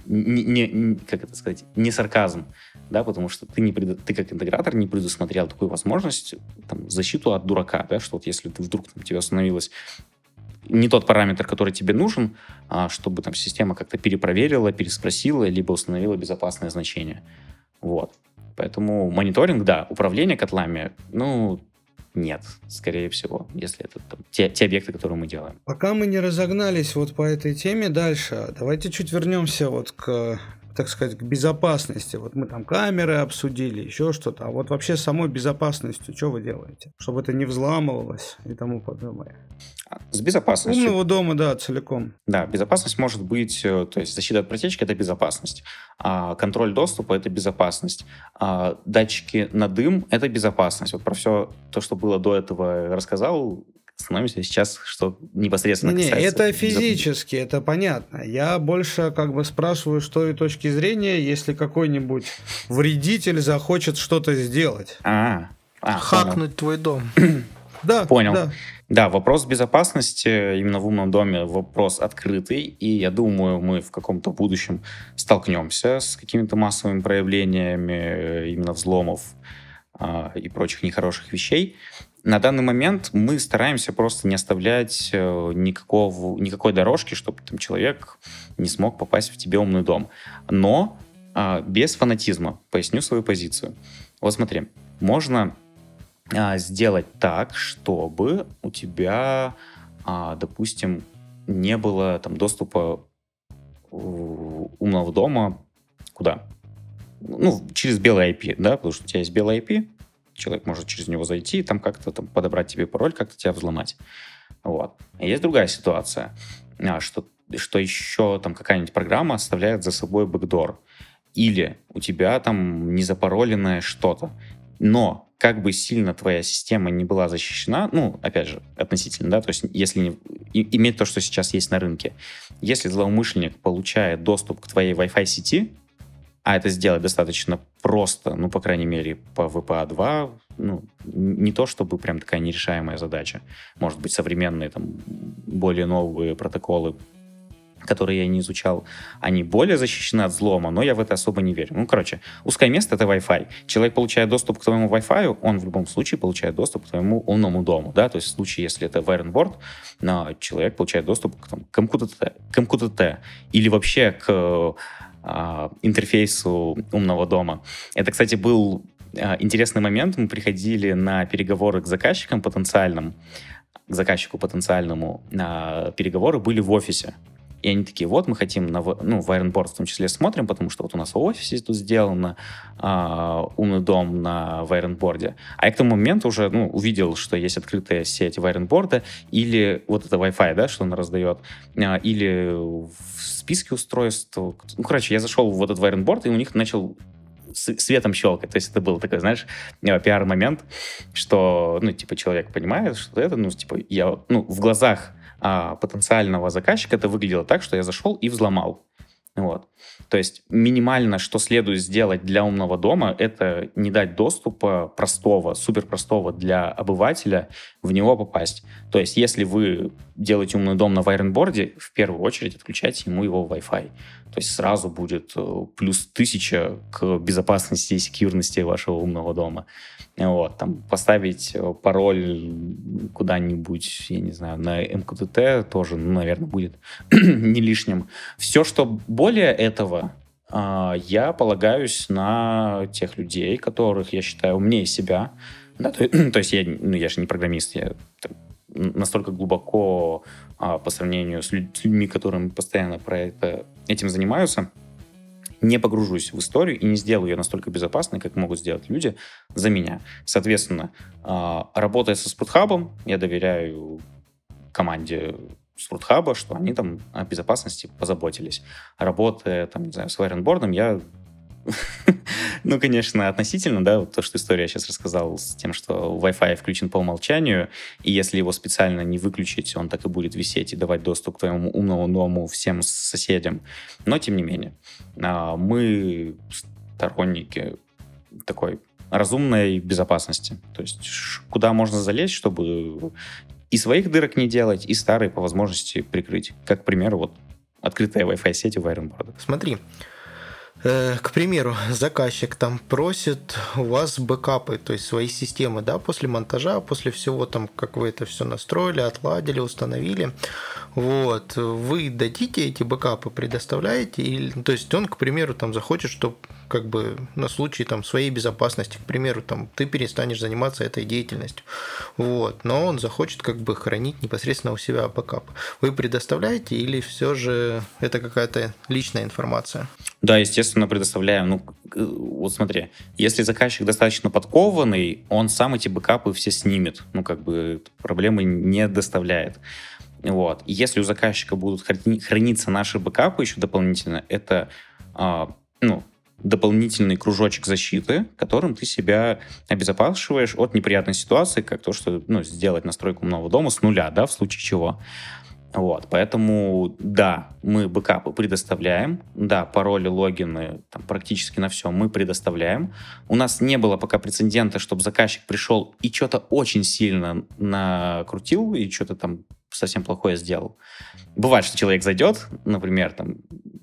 не, не как это сказать, не сарказм да, потому что ты, не пред... ты как интегратор не предусмотрел такую возможность, там, защиту от дурака, да, что вот если ты вдруг там, тебе остановилось не тот параметр, который тебе нужен, а чтобы там система как-то перепроверила, переспросила, либо установила безопасное значение. Вот. Поэтому мониторинг, да, управление котлами, ну, нет, скорее всего, если это там, те, те объекты, которые мы делаем. Пока мы не разогнались вот по этой теме дальше, давайте чуть вернемся вот к так сказать, к безопасности. Вот мы там камеры обсудили, еще что-то. А вот вообще самой безопасностью, что вы делаете? Чтобы это не взламывалось и тому подобное. С безопасностью. Умного дома, да, целиком. Да, безопасность может быть, э, то есть защита от протечки – это безопасность. А контроль доступа – это безопасность. А датчики на дым – это безопасность. Вот про все то, что было до этого, рассказал становимся сейчас, что непосредственно Не, это физически, это понятно. Я больше как бы спрашиваю, что и точки зрения, если какой-нибудь вредитель захочет что-то сделать. А, а Хакнуть понял. твой дом. <clears throat> Да, понял. Да. Да, вопрос безопасности именно в умном доме вопрос открытый, и я думаю, мы в каком-то будущем столкнемся с какими-то массовыми проявлениями именно взломов э, и прочих нехороших вещей. На данный момент мы стараемся просто не оставлять э, никакого, никакой дорожки, чтобы там человек не смог попасть в тебе умный дом. Но а, без фанатизма. Поясню свою позицию. Вот смотри, можно а, сделать так, чтобы у тебя, а, допустим, не было там доступа умного дома куда? Ну, через белый IP, да, потому что у тебя есть белый IP, человек может через него зайти там как-то там подобрать тебе пароль, как-то тебя взломать. Вот. есть другая ситуация, а, что, что еще там какая-нибудь программа оставляет за собой бэкдор. Или у тебя там незапароленное что-то. Но как бы сильно твоя система не была защищена, ну, опять же, относительно, да, то есть если не, и, иметь то, что сейчас есть на рынке, если злоумышленник получает доступ к твоей Wi-Fi сети, а это сделать достаточно просто, ну, по крайней мере, по VPA-2, ну, не то чтобы прям такая нерешаемая задача. Может быть, современные, там, более новые протоколы которые я не изучал, они более защищены от взлома, но я в это особо не верю. Ну, короче, узкое место — это Wi-Fi. Человек получает доступ к твоему Wi-Fi, он в любом случае получает доступ к твоему умному дому, да, то есть в случае, если это но человек получает доступ к, там, к MQTT или вообще к интерфейсу умного дома. Это, кстати, был а, интересный момент. Мы приходили на переговоры к заказчикам потенциальным, к заказчику потенциальному, на переговоры были в офисе. И они такие, вот мы хотим на, ну, в Ironboard в том числе смотрим, потому что вот у нас в офисе тут сделано а, умный дом на в Ironboard. А я к тому моменту уже ну, увидел, что есть открытая сеть в Ironboard или вот это Wi-Fi, да, что он раздает, а, или в списке устройств. Ну, короче, я зашел в этот Ironboard, и у них начал светом щелкать. То есть это был такой, знаешь, э, пиар-момент, что, ну, типа, человек понимает, что это, ну, типа, я, ну, в глазах а, потенциального заказчика это выглядело так, что я зашел и взломал. Вот. То есть минимально, что следует сделать для умного дома, это не дать доступа простого, супер простого для обывателя в него попасть. То есть если вы делаете умный дом на вайренборде, в первую очередь отключайте ему его Wi-Fi. То есть сразу будет э, плюс тысяча к безопасности и секьюрности вашего умного дома. Вот, там поставить э, пароль куда-нибудь, я не знаю, на МКТТ тоже, ну, наверное, будет <clears throat> не лишним. Все, что более этого, а, я полагаюсь на тех людей, которых я считаю умнее себя. Да, то, <clears throat> то есть я, ну, я же не программист, я настолько глубоко а, по сравнению с, людьми, которым постоянно про это, этим занимаются, не погружусь в историю и не сделаю ее настолько безопасной, как могут сделать люди за меня. Соответственно, а, работая со спортхабом, я доверяю команде спортхаба, что они там о безопасности позаботились. Работая, там, не знаю, с вайренбордом, я <laughs> ну, конечно, относительно, да, вот то, что история я сейчас рассказал с тем, что Wi-Fi включен по умолчанию, и если его специально не выключить, он так и будет висеть и давать доступ к твоему умному дому всем соседям. Но, тем не менее, а, мы сторонники такой разумной безопасности. То есть куда можно залезть, чтобы и своих дырок не делать, и старые по возможности прикрыть. Как, к примеру, вот открытая Wi-Fi сеть у Ironboard. Смотри, к примеру, заказчик там просит у вас бэкапы, то есть свои системы, да, после монтажа, после всего там, как вы это все настроили, отладили, установили, вот, вы дадите эти бэкапы, предоставляете, или, то есть он, к примеру, там захочет, чтобы как бы на случай там своей безопасности, к примеру, там ты перестанешь заниматься этой деятельностью, вот, но он захочет как бы хранить непосредственно у себя бэкап. Вы предоставляете или все же это какая-то личная информация? Да, естественно, предоставляем. Ну, вот смотри, если заказчик достаточно подкованный, он сам эти бэкапы все снимет. Ну, как бы проблемы не доставляет. Вот. Если у заказчика будут храниться наши бэкапы еще дополнительно, это а, ну, дополнительный кружочек защиты, которым ты себя обезопасиваешь от неприятной ситуации, как то, что ну, сделать настройку нового дома с нуля, да, в случае чего. Вот, поэтому, да, мы бэкапы предоставляем, да, пароли, логины, там, практически на все мы предоставляем. У нас не было пока прецедента, чтобы заказчик пришел и что-то очень сильно накрутил, и что-то там совсем плохое сделал. Бывает, что человек зайдет, например, там,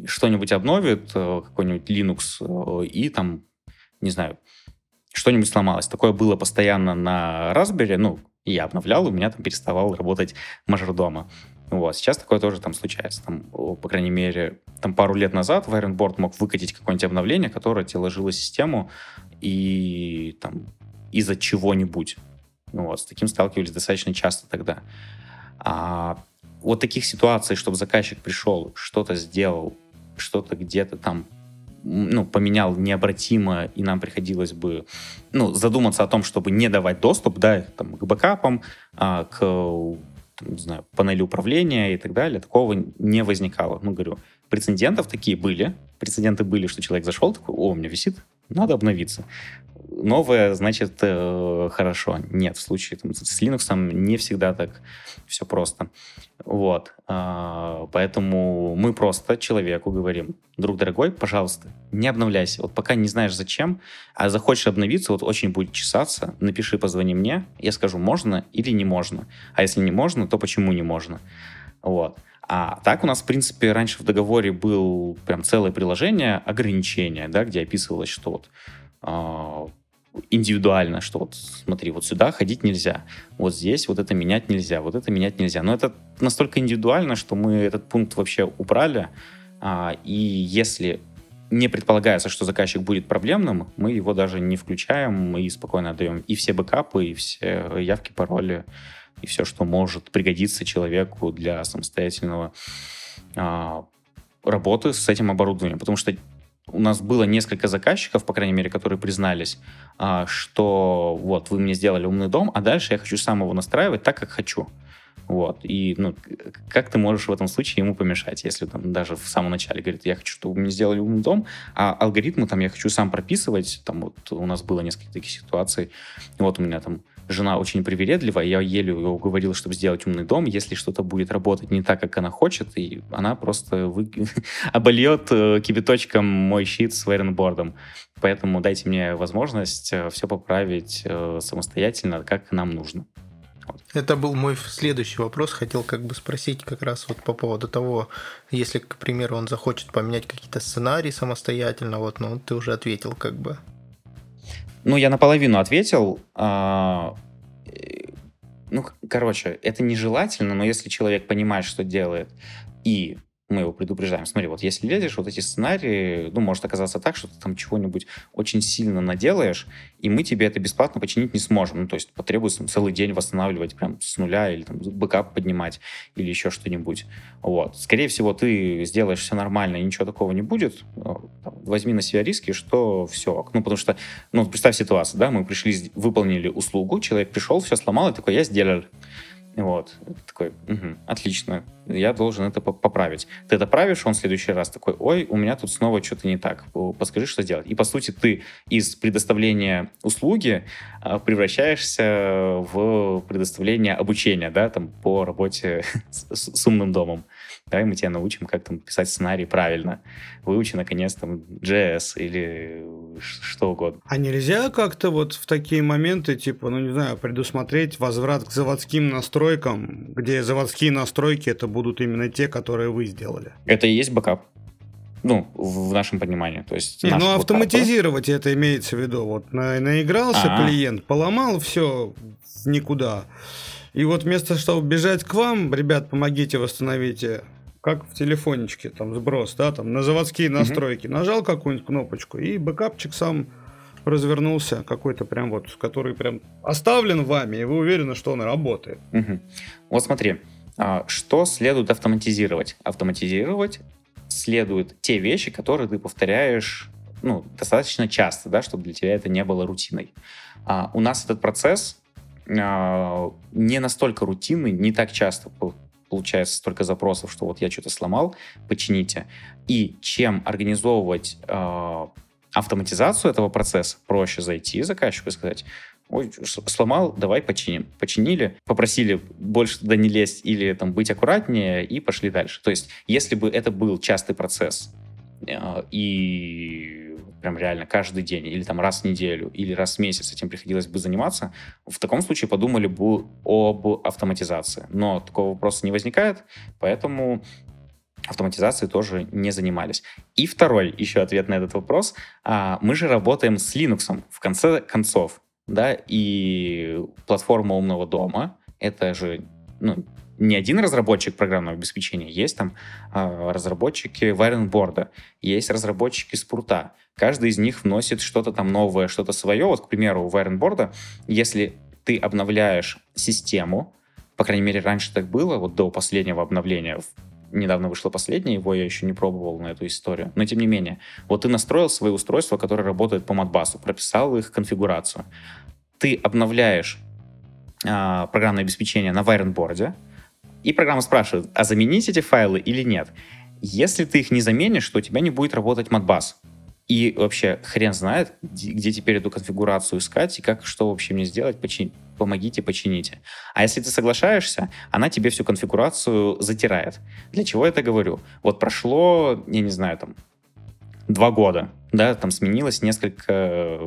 что-нибудь обновит, э, какой-нибудь Linux, э, и там, не знаю, что-нибудь сломалось. Такое было постоянно на Raspberry, ну, я обновлял, у меня там переставал работать мажордома. Вот, сейчас такое тоже там случается. Там, по крайней мере, там пару лет назад Wirenboard мог выкатить какое-нибудь обновление, которое тебе ложило систему и там из-за чего-нибудь. Ну, вот, с таким сталкивались достаточно часто тогда. А вот таких ситуаций, чтобы заказчик пришел, что-то сделал, что-то где-то там ну, поменял необратимо, и нам приходилось бы ну, задуматься о том, чтобы не давать доступ да, там, к бэкапам, а, к не знаю, панели управления и так далее, такого не возникало. Ну, говорю, прецедентов такие были. Прецеденты были, что человек зашел, такой, о, у меня висит, надо обновиться. Новое, значит, э, хорошо. Нет, в случае там, с Linux не всегда так все просто. Вот. А, поэтому мы просто человеку говорим, друг дорогой, пожалуйста, не обновляйся. Вот пока не знаешь зачем, а захочешь обновиться, вот очень будет чесаться, напиши, позвони мне, я скажу, можно или не можно. А если не можно, то почему не можно? Вот. А так у нас, в принципе, раньше в договоре был прям целое приложение ограничения, да, где описывалось, что вот э, индивидуально, что вот смотри, вот сюда ходить нельзя, вот здесь вот это менять нельзя, вот это менять нельзя. Но это настолько индивидуально, что мы этот пункт вообще убрали, а, и если не предполагается, что заказчик будет проблемным, мы его даже не включаем и спокойно отдаем и все бэкапы, и все явки, пароли, и все, что может пригодиться человеку для самостоятельного а, работы с этим оборудованием. Потому что у нас было несколько заказчиков, по крайней мере, которые признались, а, что вот вы мне сделали умный дом, а дальше я хочу сам его настраивать так, как хочу. Вот. И ну, как ты можешь в этом случае ему помешать, если там даже в самом начале говорит, я хочу, чтобы мне сделали умный дом, а алгоритмы там я хочу сам прописывать. Там вот у нас было несколько таких ситуаций. Вот у меня там жена очень привередливая, я еле ее уговорил, чтобы сделать умный дом, если что-то будет работать не так, как она хочет, и она просто вы... <laughs> обольет э, кипяточком мой щит с вейренбордом. Поэтому дайте мне возможность э, все поправить э, самостоятельно, как нам нужно. Это был мой следующий вопрос. Хотел как бы спросить как раз вот по поводу того, если, к примеру, он захочет поменять какие-то сценарии самостоятельно, вот, ну, ты уже ответил как бы. Ну, я наполовину ответил. А, ну, короче, это нежелательно, но если человек понимает, что делает, и мы его предупреждаем. Смотри, вот если лезешь, вот эти сценарии, ну, может оказаться так, что ты там чего-нибудь очень сильно наделаешь, и мы тебе это бесплатно починить не сможем. Ну, то есть потребуется целый день восстанавливать прям с нуля или там бэкап поднимать или еще что-нибудь. Вот. Скорее всего, ты сделаешь все нормально, и ничего такого не будет. Там, возьми на себя риски, что все. Ну, потому что, ну, представь ситуацию, да, мы пришли, выполнили услугу, человек пришел, все сломал, и такой, я сделал. Вот. Такой, угу, отлично, я должен это поправить. Ты это правишь, он в следующий раз такой, ой, у меня тут снова что-то не так, подскажи, что сделать. И, по сути, ты из предоставления услуги а, превращаешься в предоставление обучения, да, там, по работе <laughs> с, с умным домом. Давай мы тебя научим, как там писать сценарий правильно. Выучи, наконец, там, JS или что угодно. А нельзя как-то вот в такие моменты, типа, ну, не знаю, предусмотреть возврат к заводским настройкам, где заводские настройки это будут именно те, которые вы сделали? Это и есть бэкап. Ну, в нашем понимании. То есть не, ну, автоматизировать это имеется в виду. Вот на, наигрался А-а-а. клиент, поломал все никуда. И вот вместо чтобы бежать к вам, ребят, помогите, восстановите как в телефонечке, там сброс, да, там на заводские настройки. Угу. Нажал какую-нибудь кнопочку, и бэкапчик сам развернулся, какой-то прям вот, который прям оставлен вами, и вы уверены, что он работает. Угу. Вот смотри, а, что следует автоматизировать? Автоматизировать следует те вещи, которые ты повторяешь ну, достаточно часто, да, чтобы для тебя это не было рутиной. А, у нас этот процесс а, не настолько рутинный, не так часто получается столько запросов, что вот я что-то сломал, почините. И чем организовывать э, автоматизацию этого процесса, проще зайти заказчику и сказать, ой, сломал, давай починим. Починили, попросили больше туда не лезть или там быть аккуратнее и пошли дальше. То есть, если бы это был частый процесс, э, и прям реально каждый день, или там раз в неделю, или раз в месяц этим приходилось бы заниматься, в таком случае подумали бы об автоматизации. Но такого вопроса не возникает, поэтому автоматизацией тоже не занимались. И второй еще ответ на этот вопрос. А, мы же работаем с Linux в конце концов, да, и платформа умного дома, это же ну, не один разработчик программного обеспечения, есть там э, разработчики Вайренборда, есть разработчики Спрута. Каждый из них вносит что-то там новое, что-то свое. Вот, к примеру, у Вайренборда, если ты обновляешь систему, по крайней мере, раньше так было, вот до последнего обновления, недавно вышло последнее, его я еще не пробовал на эту историю, но тем не менее, вот ты настроил свои устройства, которые работают по Modbus, прописал их конфигурацию. Ты обновляешь э, программное обеспечение на Вайренборде, и программа спрашивает, а заменить эти файлы или нет? Если ты их не заменишь, то у тебя не будет работать Modbus. И вообще хрен знает, где, теперь эту конфигурацию искать и как, что вообще мне сделать, починить помогите, почините. А если ты соглашаешься, она тебе всю конфигурацию затирает. Для чего я это говорю? Вот прошло, я не знаю, там, два года, да, там сменилось несколько,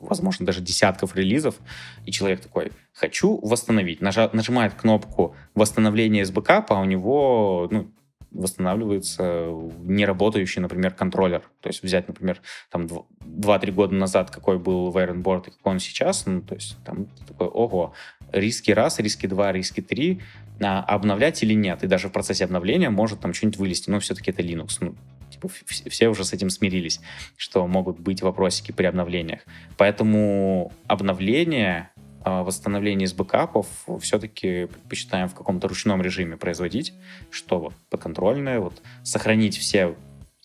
возможно, даже десятков релизов, и человек такой, хочу восстановить, нажимает кнопку восстановления из бэкапа, а у него, ну, восстанавливается неработающий, например, контроллер. То есть взять, например, там 2-3 года назад какой был Wire и какой он сейчас, ну, то есть там такой, ого, риски раз, риски два, риски три, а обновлять или нет. И даже в процессе обновления может там что-нибудь вылезти, но все-таки это Linux. Ну, типа, все уже с этим смирились, что могут быть вопросики при обновлениях. Поэтому обновление восстановление из бэкапов все-таки предпочитаем в каком-то ручном режиме производить, что вот подконтрольное, вот сохранить все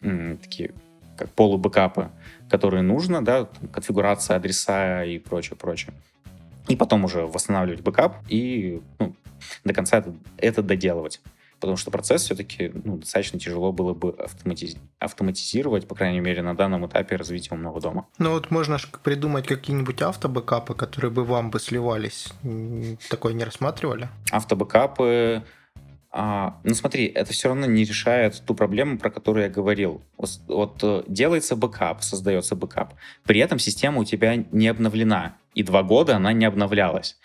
м, такие как полубэкапы, которые нужно, да, конфигурация адреса и прочее, прочее. И потом уже восстанавливать бэкап и ну, до конца это, это доделывать потому что процесс все-таки ну, достаточно тяжело было бы автоматиз... автоматизировать, по крайней мере, на данном этапе развития умного дома. Ну вот можно же придумать какие-нибудь автобэкапы, которые бы вам бы сливались. Такое не рассматривали? Автобэкапы... А, ну смотри, это все равно не решает ту проблему, про которую я говорил. Вот, вот э, делается бэкап, создается бэкап. При этом система у тебя не обновлена. И два года она не обновлялась.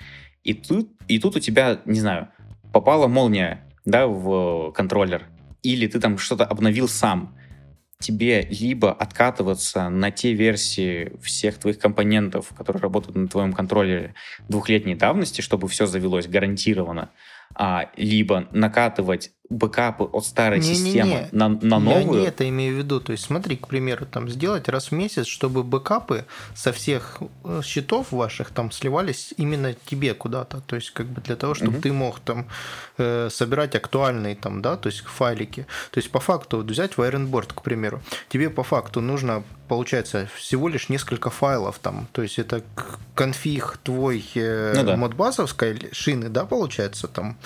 И тут, и тут у тебя, не знаю, попала молния да, в контроллер, или ты там что-то обновил сам, тебе либо откатываться на те версии всех твоих компонентов, которые работают на твоем контроллере двухлетней давности, чтобы все завелось гарантированно, а, либо накатывать бэкапы от старой не, системы не, не. На, на новую. Я не это имею в виду. То есть смотри, к примеру, там сделать раз в месяц, чтобы бэкапы со всех э, счетов ваших там сливались именно тебе куда-то. То есть как бы для того, чтобы угу. ты мог там э, собирать актуальные там, да, то есть файлики. То есть по факту вот взять Wirenboard, к примеру, тебе по факту нужно получается всего лишь несколько файлов там, то есть это конфиг твой э, ну, да. модбазовской шины, да, получается там,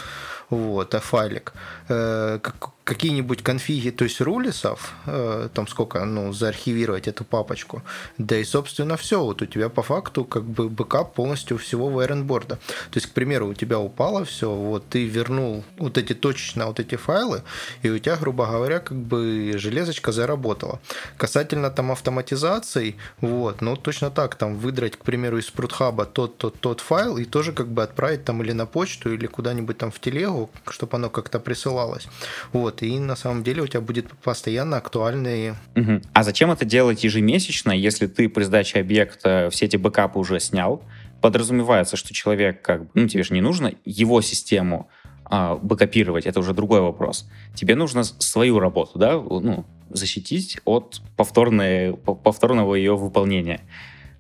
вот, а файлик. Э, как, какие-нибудь конфиги, то есть rules ов, э, там сколько, ну, заархивировать эту папочку, да и, собственно, все, вот у тебя по факту как бы бэкап полностью всего Wiren Board а. То есть, к примеру, у тебя упало все, вот ты вернул вот эти точечно вот эти файлы, и у тебя, грубо говоря, как бы железочка заработала. Касательно там автоматизации, вот, ну, точно так, там выдрать, к примеру, из Sprut.hub а тот, тот, тот файл и тоже как бы отправить там или на почту, или куда-нибудь там в телегу, чтобы оно как-то присылалось. Вот, вот, и на самом деле у тебя будет постоянно актуальные... Угу. А зачем это делать ежемесячно, если ты при сдаче объекта все эти бэкапы уже снял? Подразумевается, что человек, как бы, ну, тебе же не нужно его систему а, бэкапировать, это уже другой вопрос. Тебе нужно свою работу, да, ну, защитить от повторной, повторного ее выполнения.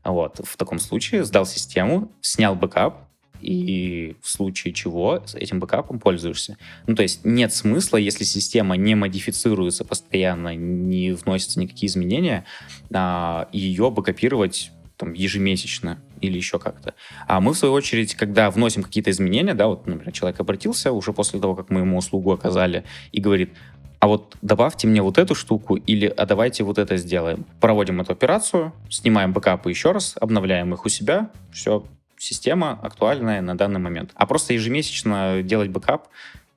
Вот. В таком случае сдал систему, снял бэкап, и в случае чего этим бэкапом пользуешься. Ну, то есть нет смысла, если система не модифицируется постоянно, не вносятся никакие изменения, а, ее бэкапировать там, ежемесячно или еще как-то. А мы, в свою очередь, когда вносим какие-то изменения, да, вот, например, человек обратился уже после того, как мы ему услугу оказали, и говорит, а вот добавьте мне вот эту штуку или а давайте вот это сделаем. Проводим эту операцию, снимаем бэкапы еще раз, обновляем их у себя, все, система актуальная на данный момент. А просто ежемесячно делать бэкап,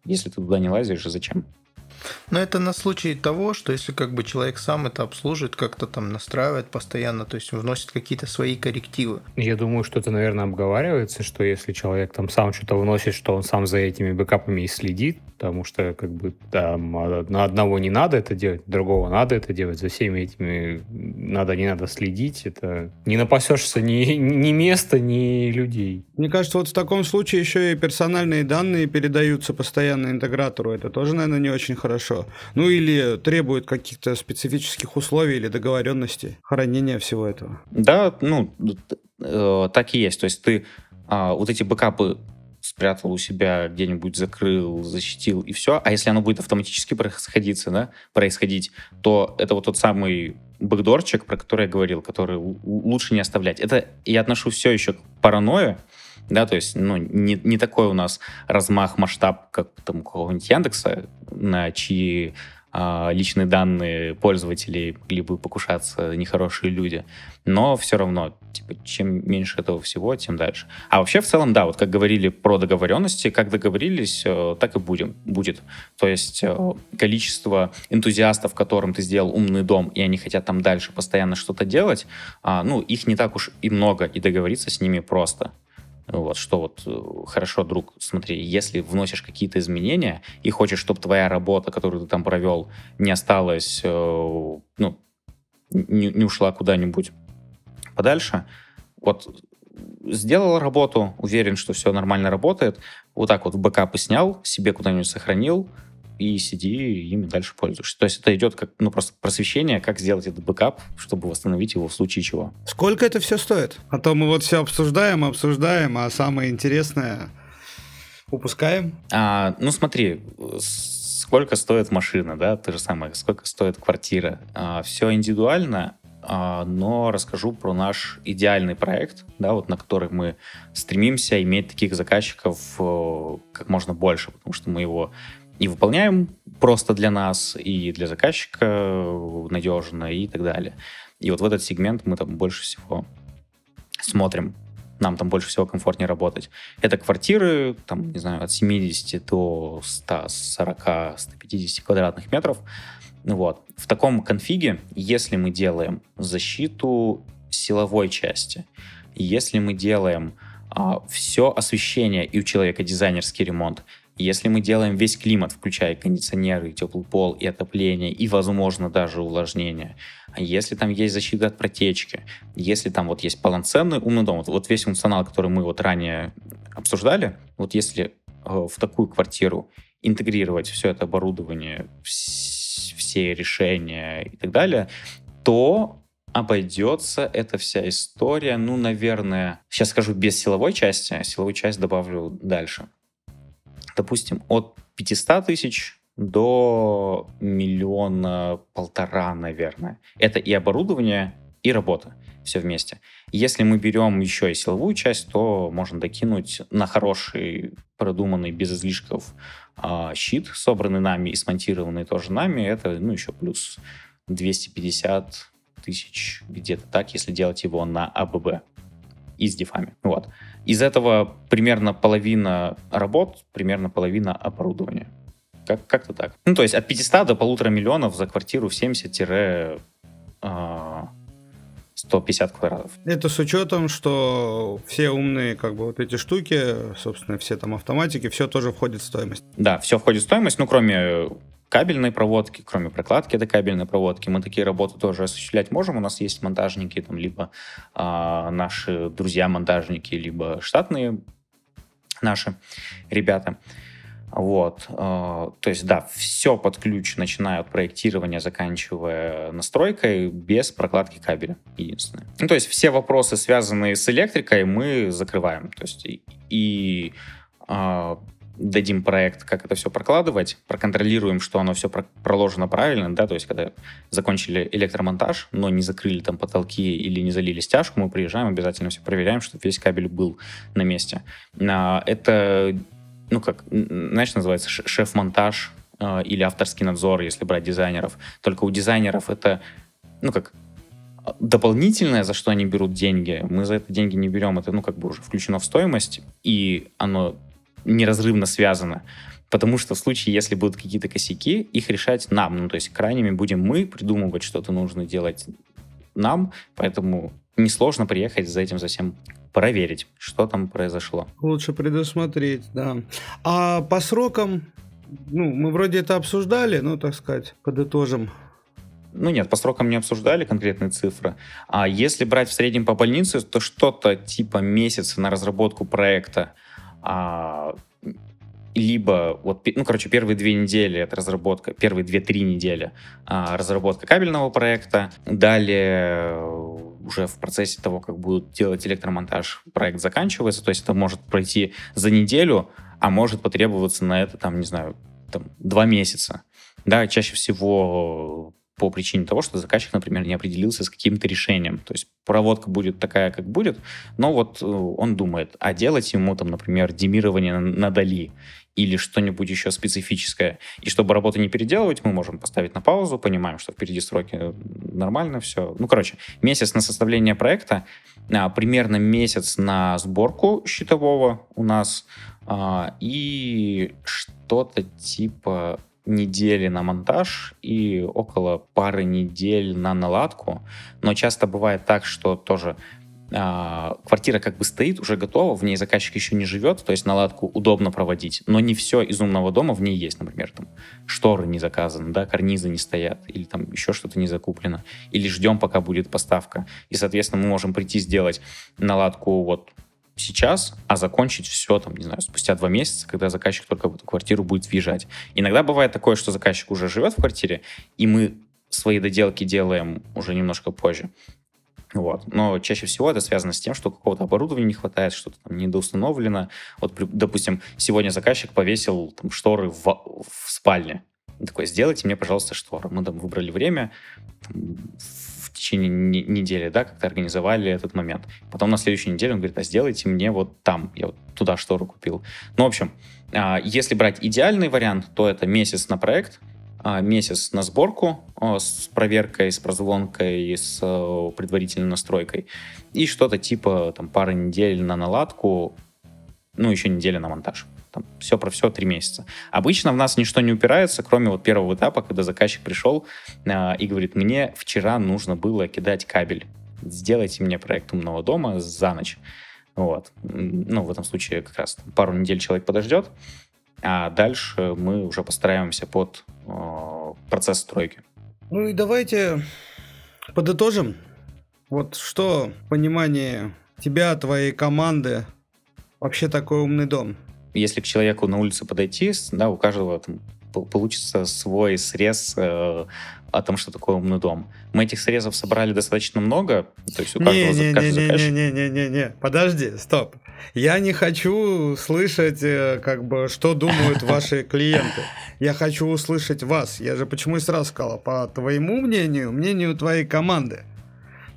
если ты туда не лазишь, зачем? Но это на случай того, что если как бы человек сам это обслуживает, как-то там настраивает постоянно, то есть вносит какие-то свои коррективы. Я думаю, что это, наверное, обговаривается, что если человек там сам что-то вносит, что он сам за этими бэкапами и следит, потому что как бы там на одного не надо это делать, другого надо это делать, за всеми этими надо, не надо следить, это не напасешься ни, ни места, ни людей. Мне кажется, вот в таком случае еще и персональные данные передаются постоянно интегратору, это тоже, наверное, не очень хорошо. Ну или требует каких-то специфических условий или договоренностей хранения всего этого. Да, ну, э, так и есть, то есть ты а, вот эти бэкапы спрятал у себя где-нибудь, закрыл, защитил и все. А если оно будет автоматически происходиться, да, происходить, то это вот тот самый бэкдорчик, про который я говорил, который лучше не оставлять. Это я отношу все еще к паранойе, да, то есть, ну, не, не такой у нас размах, масштаб, как там у какого-нибудь Яндекса, на чьи а, личные данные пользователей могли бы покушаться нехорошие люди. Но все равно, типа, чем меньше этого всего, тем дальше. А вообще, в целом, да, вот как говорили про договоренности, как договорились, э, так и будем, будет. То есть э, количество энтузиастов, которым ты сделал умный дом, и они хотят там дальше постоянно что-то делать, а, ну, их не так уж и много, и договориться с ними просто. Вот, что вот, э, хорошо, друг, смотри, если вносишь какие-то изменения и хочешь, чтобы твоя работа, которую ты там провел, не осталась, э, ну, не, не ушла куда-нибудь подальше, вот сделал работу, уверен, что все нормально работает, вот так вот в бэкапы снял, себе куда-нибудь сохранил, и сиди ими дальше пользуешься. То есть это идет как ну просто просвещение, как сделать этот бэкап, чтобы восстановить его в случае чего. Сколько это все стоит? А то мы вот все обсуждаем, обсуждаем, а самое интересное упускаем. А, ну смотри, сколько стоит машина, да, то же самое, сколько стоит квартира. А, все индивидуально, а, но расскажу про наш идеальный проект, да, вот на который мы стремимся иметь таких заказчиков э, как можно больше, потому что мы его и выполняем просто для нас, и для заказчика надежно, и так далее. И вот в этот сегмент мы там больше всего смотрим. Нам там больше всего комфортнее работать. Это квартиры, там, не знаю, от 70 до 140-150 квадратных метров. Вот. В таком конфиге, если мы делаем защиту силовой части, если мы делаем а, все освещение и у человека дизайнерский ремонт, если мы делаем весь климат, включая кондиционеры, теплый пол и отопление, и, возможно, даже увлажнение, а если там есть защита от протечки, если там вот есть полноценный умный дом, вот, вот весь функционал, который мы вот ранее обсуждали, вот если э, в такую квартиру интегрировать все это оборудование, все решения и так далее, то обойдется эта вся история, ну, наверное, сейчас скажу без силовой части, а силовую часть добавлю дальше допустим, от 500 тысяч до миллиона полтора, наверное. Это и оборудование, и работа. Все вместе. Если мы берем еще и силовую часть, то можно докинуть на хороший, продуманный, без излишков э, щит, собранный нами и смонтированный тоже нами. Это, ну, еще плюс 250 тысяч где-то так, если делать его на АББ и с дефами. Вот. Из этого примерно половина работ, примерно половина оборудования. Как- как-то так. Ну, то есть от 500 до полутора миллионов за квартиру в 70 150 квадратов. Это с учетом, что все умные, как бы, вот эти штуки, собственно, все там автоматики, все тоже входит в стоимость. Да, все входит в стоимость, ну, кроме кабельной проводки, кроме прокладки этой кабельной проводки, мы такие работы тоже осуществлять можем. У нас есть монтажники, там, либо э, наши друзья-монтажники, либо штатные наши ребята. Вот, э, то есть, да, все под ключ, начиная от проектирования, заканчивая настройкой, без прокладки кабеля, единственное. Ну, то есть, все вопросы, связанные с электрикой, мы закрываем. То есть, и, и э, дадим проект, как это все прокладывать, проконтролируем, что оно все проложено правильно, да, то есть когда закончили электромонтаж, но не закрыли там потолки или не залили стяжку, мы приезжаем, обязательно все проверяем, чтобы весь кабель был на месте. А, это, ну как, знаешь, называется шеф-монтаж а, или авторский надзор, если брать дизайнеров. Только у дизайнеров это, ну как, дополнительное, за что они берут деньги, мы за это деньги не берем, это, ну, как бы уже включено в стоимость, и оно неразрывно связано. Потому что в случае, если будут какие-то косяки, их решать нам. Ну, то есть крайними будем мы придумывать, что-то нужно делать нам, поэтому несложно приехать за этим совсем проверить, что там произошло. Лучше предусмотреть, да. А по срокам, ну, мы вроде это обсуждали, ну, так сказать, подытожим. Ну нет, по срокам не обсуждали конкретные цифры. А если брать в среднем по больнице, то что-то типа месяца на разработку проекта, а, либо вот, ну, короче, первые две недели это разработка, первые две-три недели а, разработка кабельного проекта, далее уже в процессе того, как будут делать электромонтаж, проект заканчивается, то есть это может пройти за неделю, а может потребоваться на это, там, не знаю, там, два месяца. Да, чаще всего по причине того, что заказчик, например, не определился с каким-то решением. То есть проводка будет такая, как будет, но вот э, он думает, а делать ему там, например, демирование на Дали или что-нибудь еще специфическое. И чтобы работу не переделывать, мы можем поставить на паузу, понимаем, что впереди сроки нормально все. Ну, короче, месяц на составление проекта, а, примерно месяц на сборку счетового у нас а, и что-то типа недели на монтаж и около пары недель на наладку. Но часто бывает так, что тоже а, квартира как бы стоит, уже готова, в ней заказчик еще не живет, то есть наладку удобно проводить, но не все из умного дома в ней есть, например, там шторы не заказаны, да, карнизы не стоят, или там еще что-то не закуплено, или ждем, пока будет поставка. И, соответственно, мы можем прийти сделать наладку вот сейчас, а закончить все, там, не знаю, спустя два месяца, когда заказчик только в эту квартиру будет въезжать. Иногда бывает такое, что заказчик уже живет в квартире, и мы свои доделки делаем уже немножко позже. Вот. Но чаще всего это связано с тем, что какого-то оборудования не хватает, что-то там недоустановлено. Вот, допустим, сегодня заказчик повесил там, шторы в, в спальне. Он такой, сделайте мне, пожалуйста, шторы. Мы там выбрали время, там, течение недели, да, как-то организовали этот момент. Потом на следующей неделе он говорит, а сделайте мне вот там, я вот туда штору купил. Ну, в общем, а, если брать идеальный вариант, то это месяц на проект, а, месяц на сборку с проверкой, с прозвонкой, с предварительной настройкой и что-то типа там пары недель на наладку, ну, еще неделя на монтаж там, все про все три месяца. Обычно в нас ничто не упирается, кроме вот первого этапа, когда заказчик пришел э, и говорит, мне вчера нужно было кидать кабель. Сделайте мне проект умного дома за ночь. Вот. Ну, в этом случае как раз пару недель человек подождет, а дальше мы уже постараемся под э, процесс стройки. Ну и давайте подытожим. Вот что понимание тебя, твоей команды, вообще такой умный дом? Если к человеку на улице подойти, да, у каждого там получится свой срез э, о том, что такое умный дом. Мы этих срезов собрали достаточно много, то есть у каждого не, не, каждый не, не, не, не, не, не, подожди, стоп. Я не хочу слышать, э, как бы, что думают <laughs> ваши клиенты. Я хочу услышать вас. Я же почему и сразу сказал, по твоему мнению, мнению твоей команды.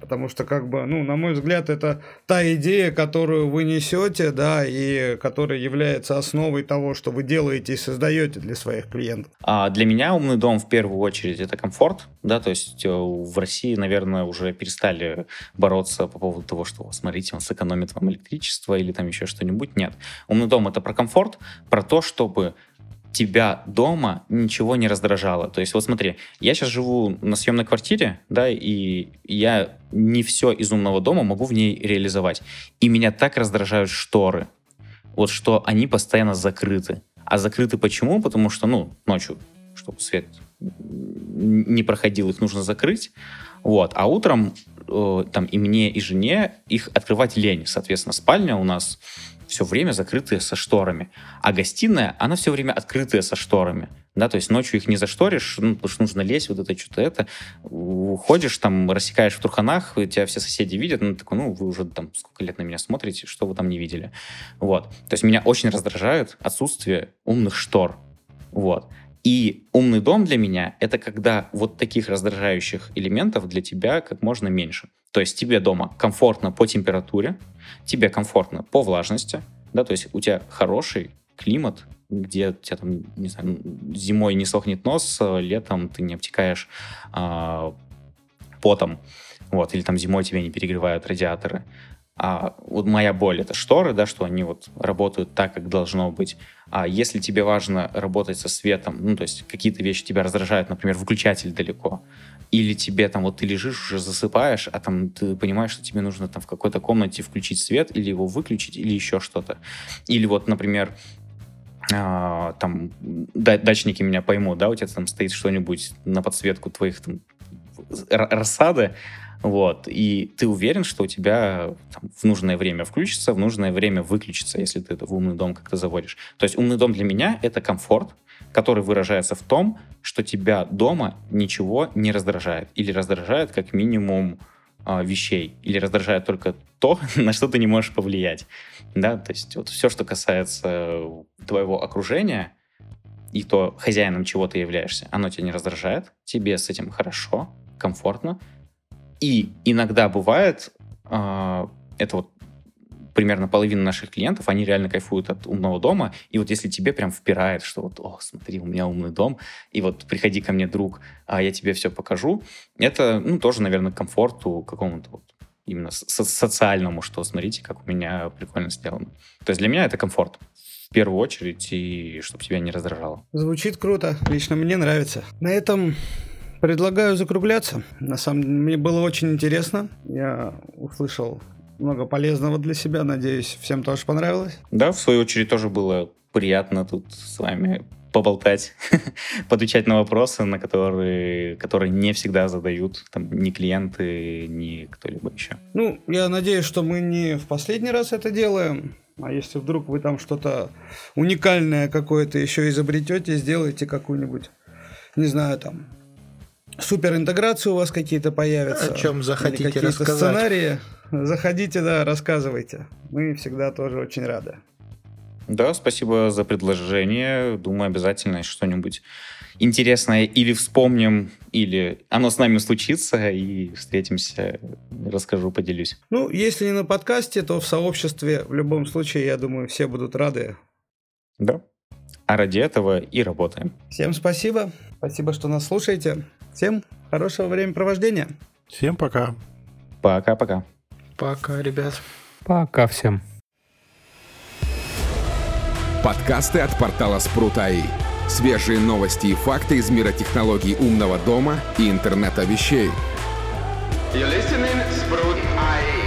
Потому что, как бы, ну, на мой взгляд, это та идея, которую вы несете, да, и которая является основой того, что вы делаете и создаете для своих клиентов. А для меня умный дом в первую очередь это комфорт, да, то есть э, в России, наверное, уже перестали бороться по поводу того, что, смотрите, он сэкономит вам электричество или там еще что-нибудь. Нет. Умный дом это про комфорт, про то, чтобы тебя дома ничего не раздражало. То есть вот смотри, я сейчас живу на съемной квартире, да, и я не все из умного дома могу в ней реализовать. И меня так раздражают шторы, вот что они постоянно закрыты. А закрыты почему? Потому что, ну, ночью, чтобы свет не проходил, их нужно закрыть. Вот. А утром э, там и мне, и жене их открывать лень. Соответственно, спальня у нас все время закрытые со шторами. А гостиная, она все время открытая со шторами. Да, то есть ночью их не зашторишь, ну, потому что нужно лезть, вот это, что-то это. Уходишь, там, рассекаешь в труханах, тебя все соседи видят, ну, такой, ну, вы уже там сколько лет на меня смотрите, что вы там не видели. Вот. То есть меня очень раздражает отсутствие умных штор. Вот. И умный дом для меня — это когда вот таких раздражающих элементов для тебя как можно меньше. То есть тебе дома комфортно по температуре, тебе комфортно по влажности, да, то есть у тебя хороший климат, где у тебя там, не знаю, зимой не сохнет нос, летом ты не обтекаешь а, потом, вот, или там зимой тебя не перегревают радиаторы. А вот моя боль это шторы, да, что они вот работают так, как должно быть. А если тебе важно работать со светом, ну, то есть какие-то вещи тебя раздражают, например, выключатель далеко, или тебе там вот ты лежишь, уже засыпаешь, а там ты понимаешь, что тебе нужно там в какой-то комнате включить свет, или его выключить, или еще что-то. Или вот, например, а, там дачники меня поймут, да, у тебя там стоит что-нибудь на подсветку твоих там рассады, вот, и ты уверен, что у тебя там, в нужное время включится, в нужное время выключится, если ты это в умный дом как-то заводишь. То есть умный дом для меня — это комфорт, который выражается в том, что тебя дома ничего не раздражает. Или раздражает как минимум э, вещей. Или раздражает только то, <laughs> на что ты не можешь повлиять. Да, то есть вот все, что касается твоего окружения, и то хозяином чего ты являешься, оно тебя не раздражает, тебе с этим хорошо, комфортно. И иногда бывает, э, это вот примерно половина наших клиентов, они реально кайфуют от умного дома. И вот если тебе прям впирает, что вот, о, смотри, у меня умный дом, и вот приходи ко мне, друг, а я тебе все покажу, это, ну, тоже, наверное, комфорту какому-то вот именно со социальному, что смотрите, как у меня прикольно сделано. То есть для меня это комфорт в первую очередь, и чтобы тебя не раздражало. Звучит круто, лично мне нравится. На этом предлагаю закругляться. На самом деле, мне было очень интересно. Я услышал много полезного для себя. Надеюсь, всем тоже понравилось. Да, в свою очередь тоже было приятно тут с вами поболтать, <laughs> подвечать на вопросы, на которые, которые не всегда задают там, ни клиенты, ни кто-либо еще. Ну, я надеюсь, что мы не в последний раз это делаем. А если вдруг вы там что-то уникальное какое-то еще изобретете, сделаете какую-нибудь, не знаю, там, супер интеграцию у вас какие-то появятся. О чем захотите какие-то рассказать. сценарии. Заходите, да, рассказывайте. Мы всегда тоже очень рады. Да, спасибо за предложение. Думаю, обязательно что-нибудь интересное или вспомним, или оно с нами случится, и встретимся, расскажу, поделюсь. Ну, если не на подкасте, то в сообществе в любом случае, я думаю, все будут рады. Да. А ради этого и работаем. Всем спасибо. Спасибо, что нас слушаете. Всем хорошего времяпровождения. Всем пока. Пока-пока. Пока, ребят. Пока всем. Подкасты от портала Спрут.АИ. Свежие новости и факты из мира технологий умного дома и интернета вещей. You're listening Sprout IE.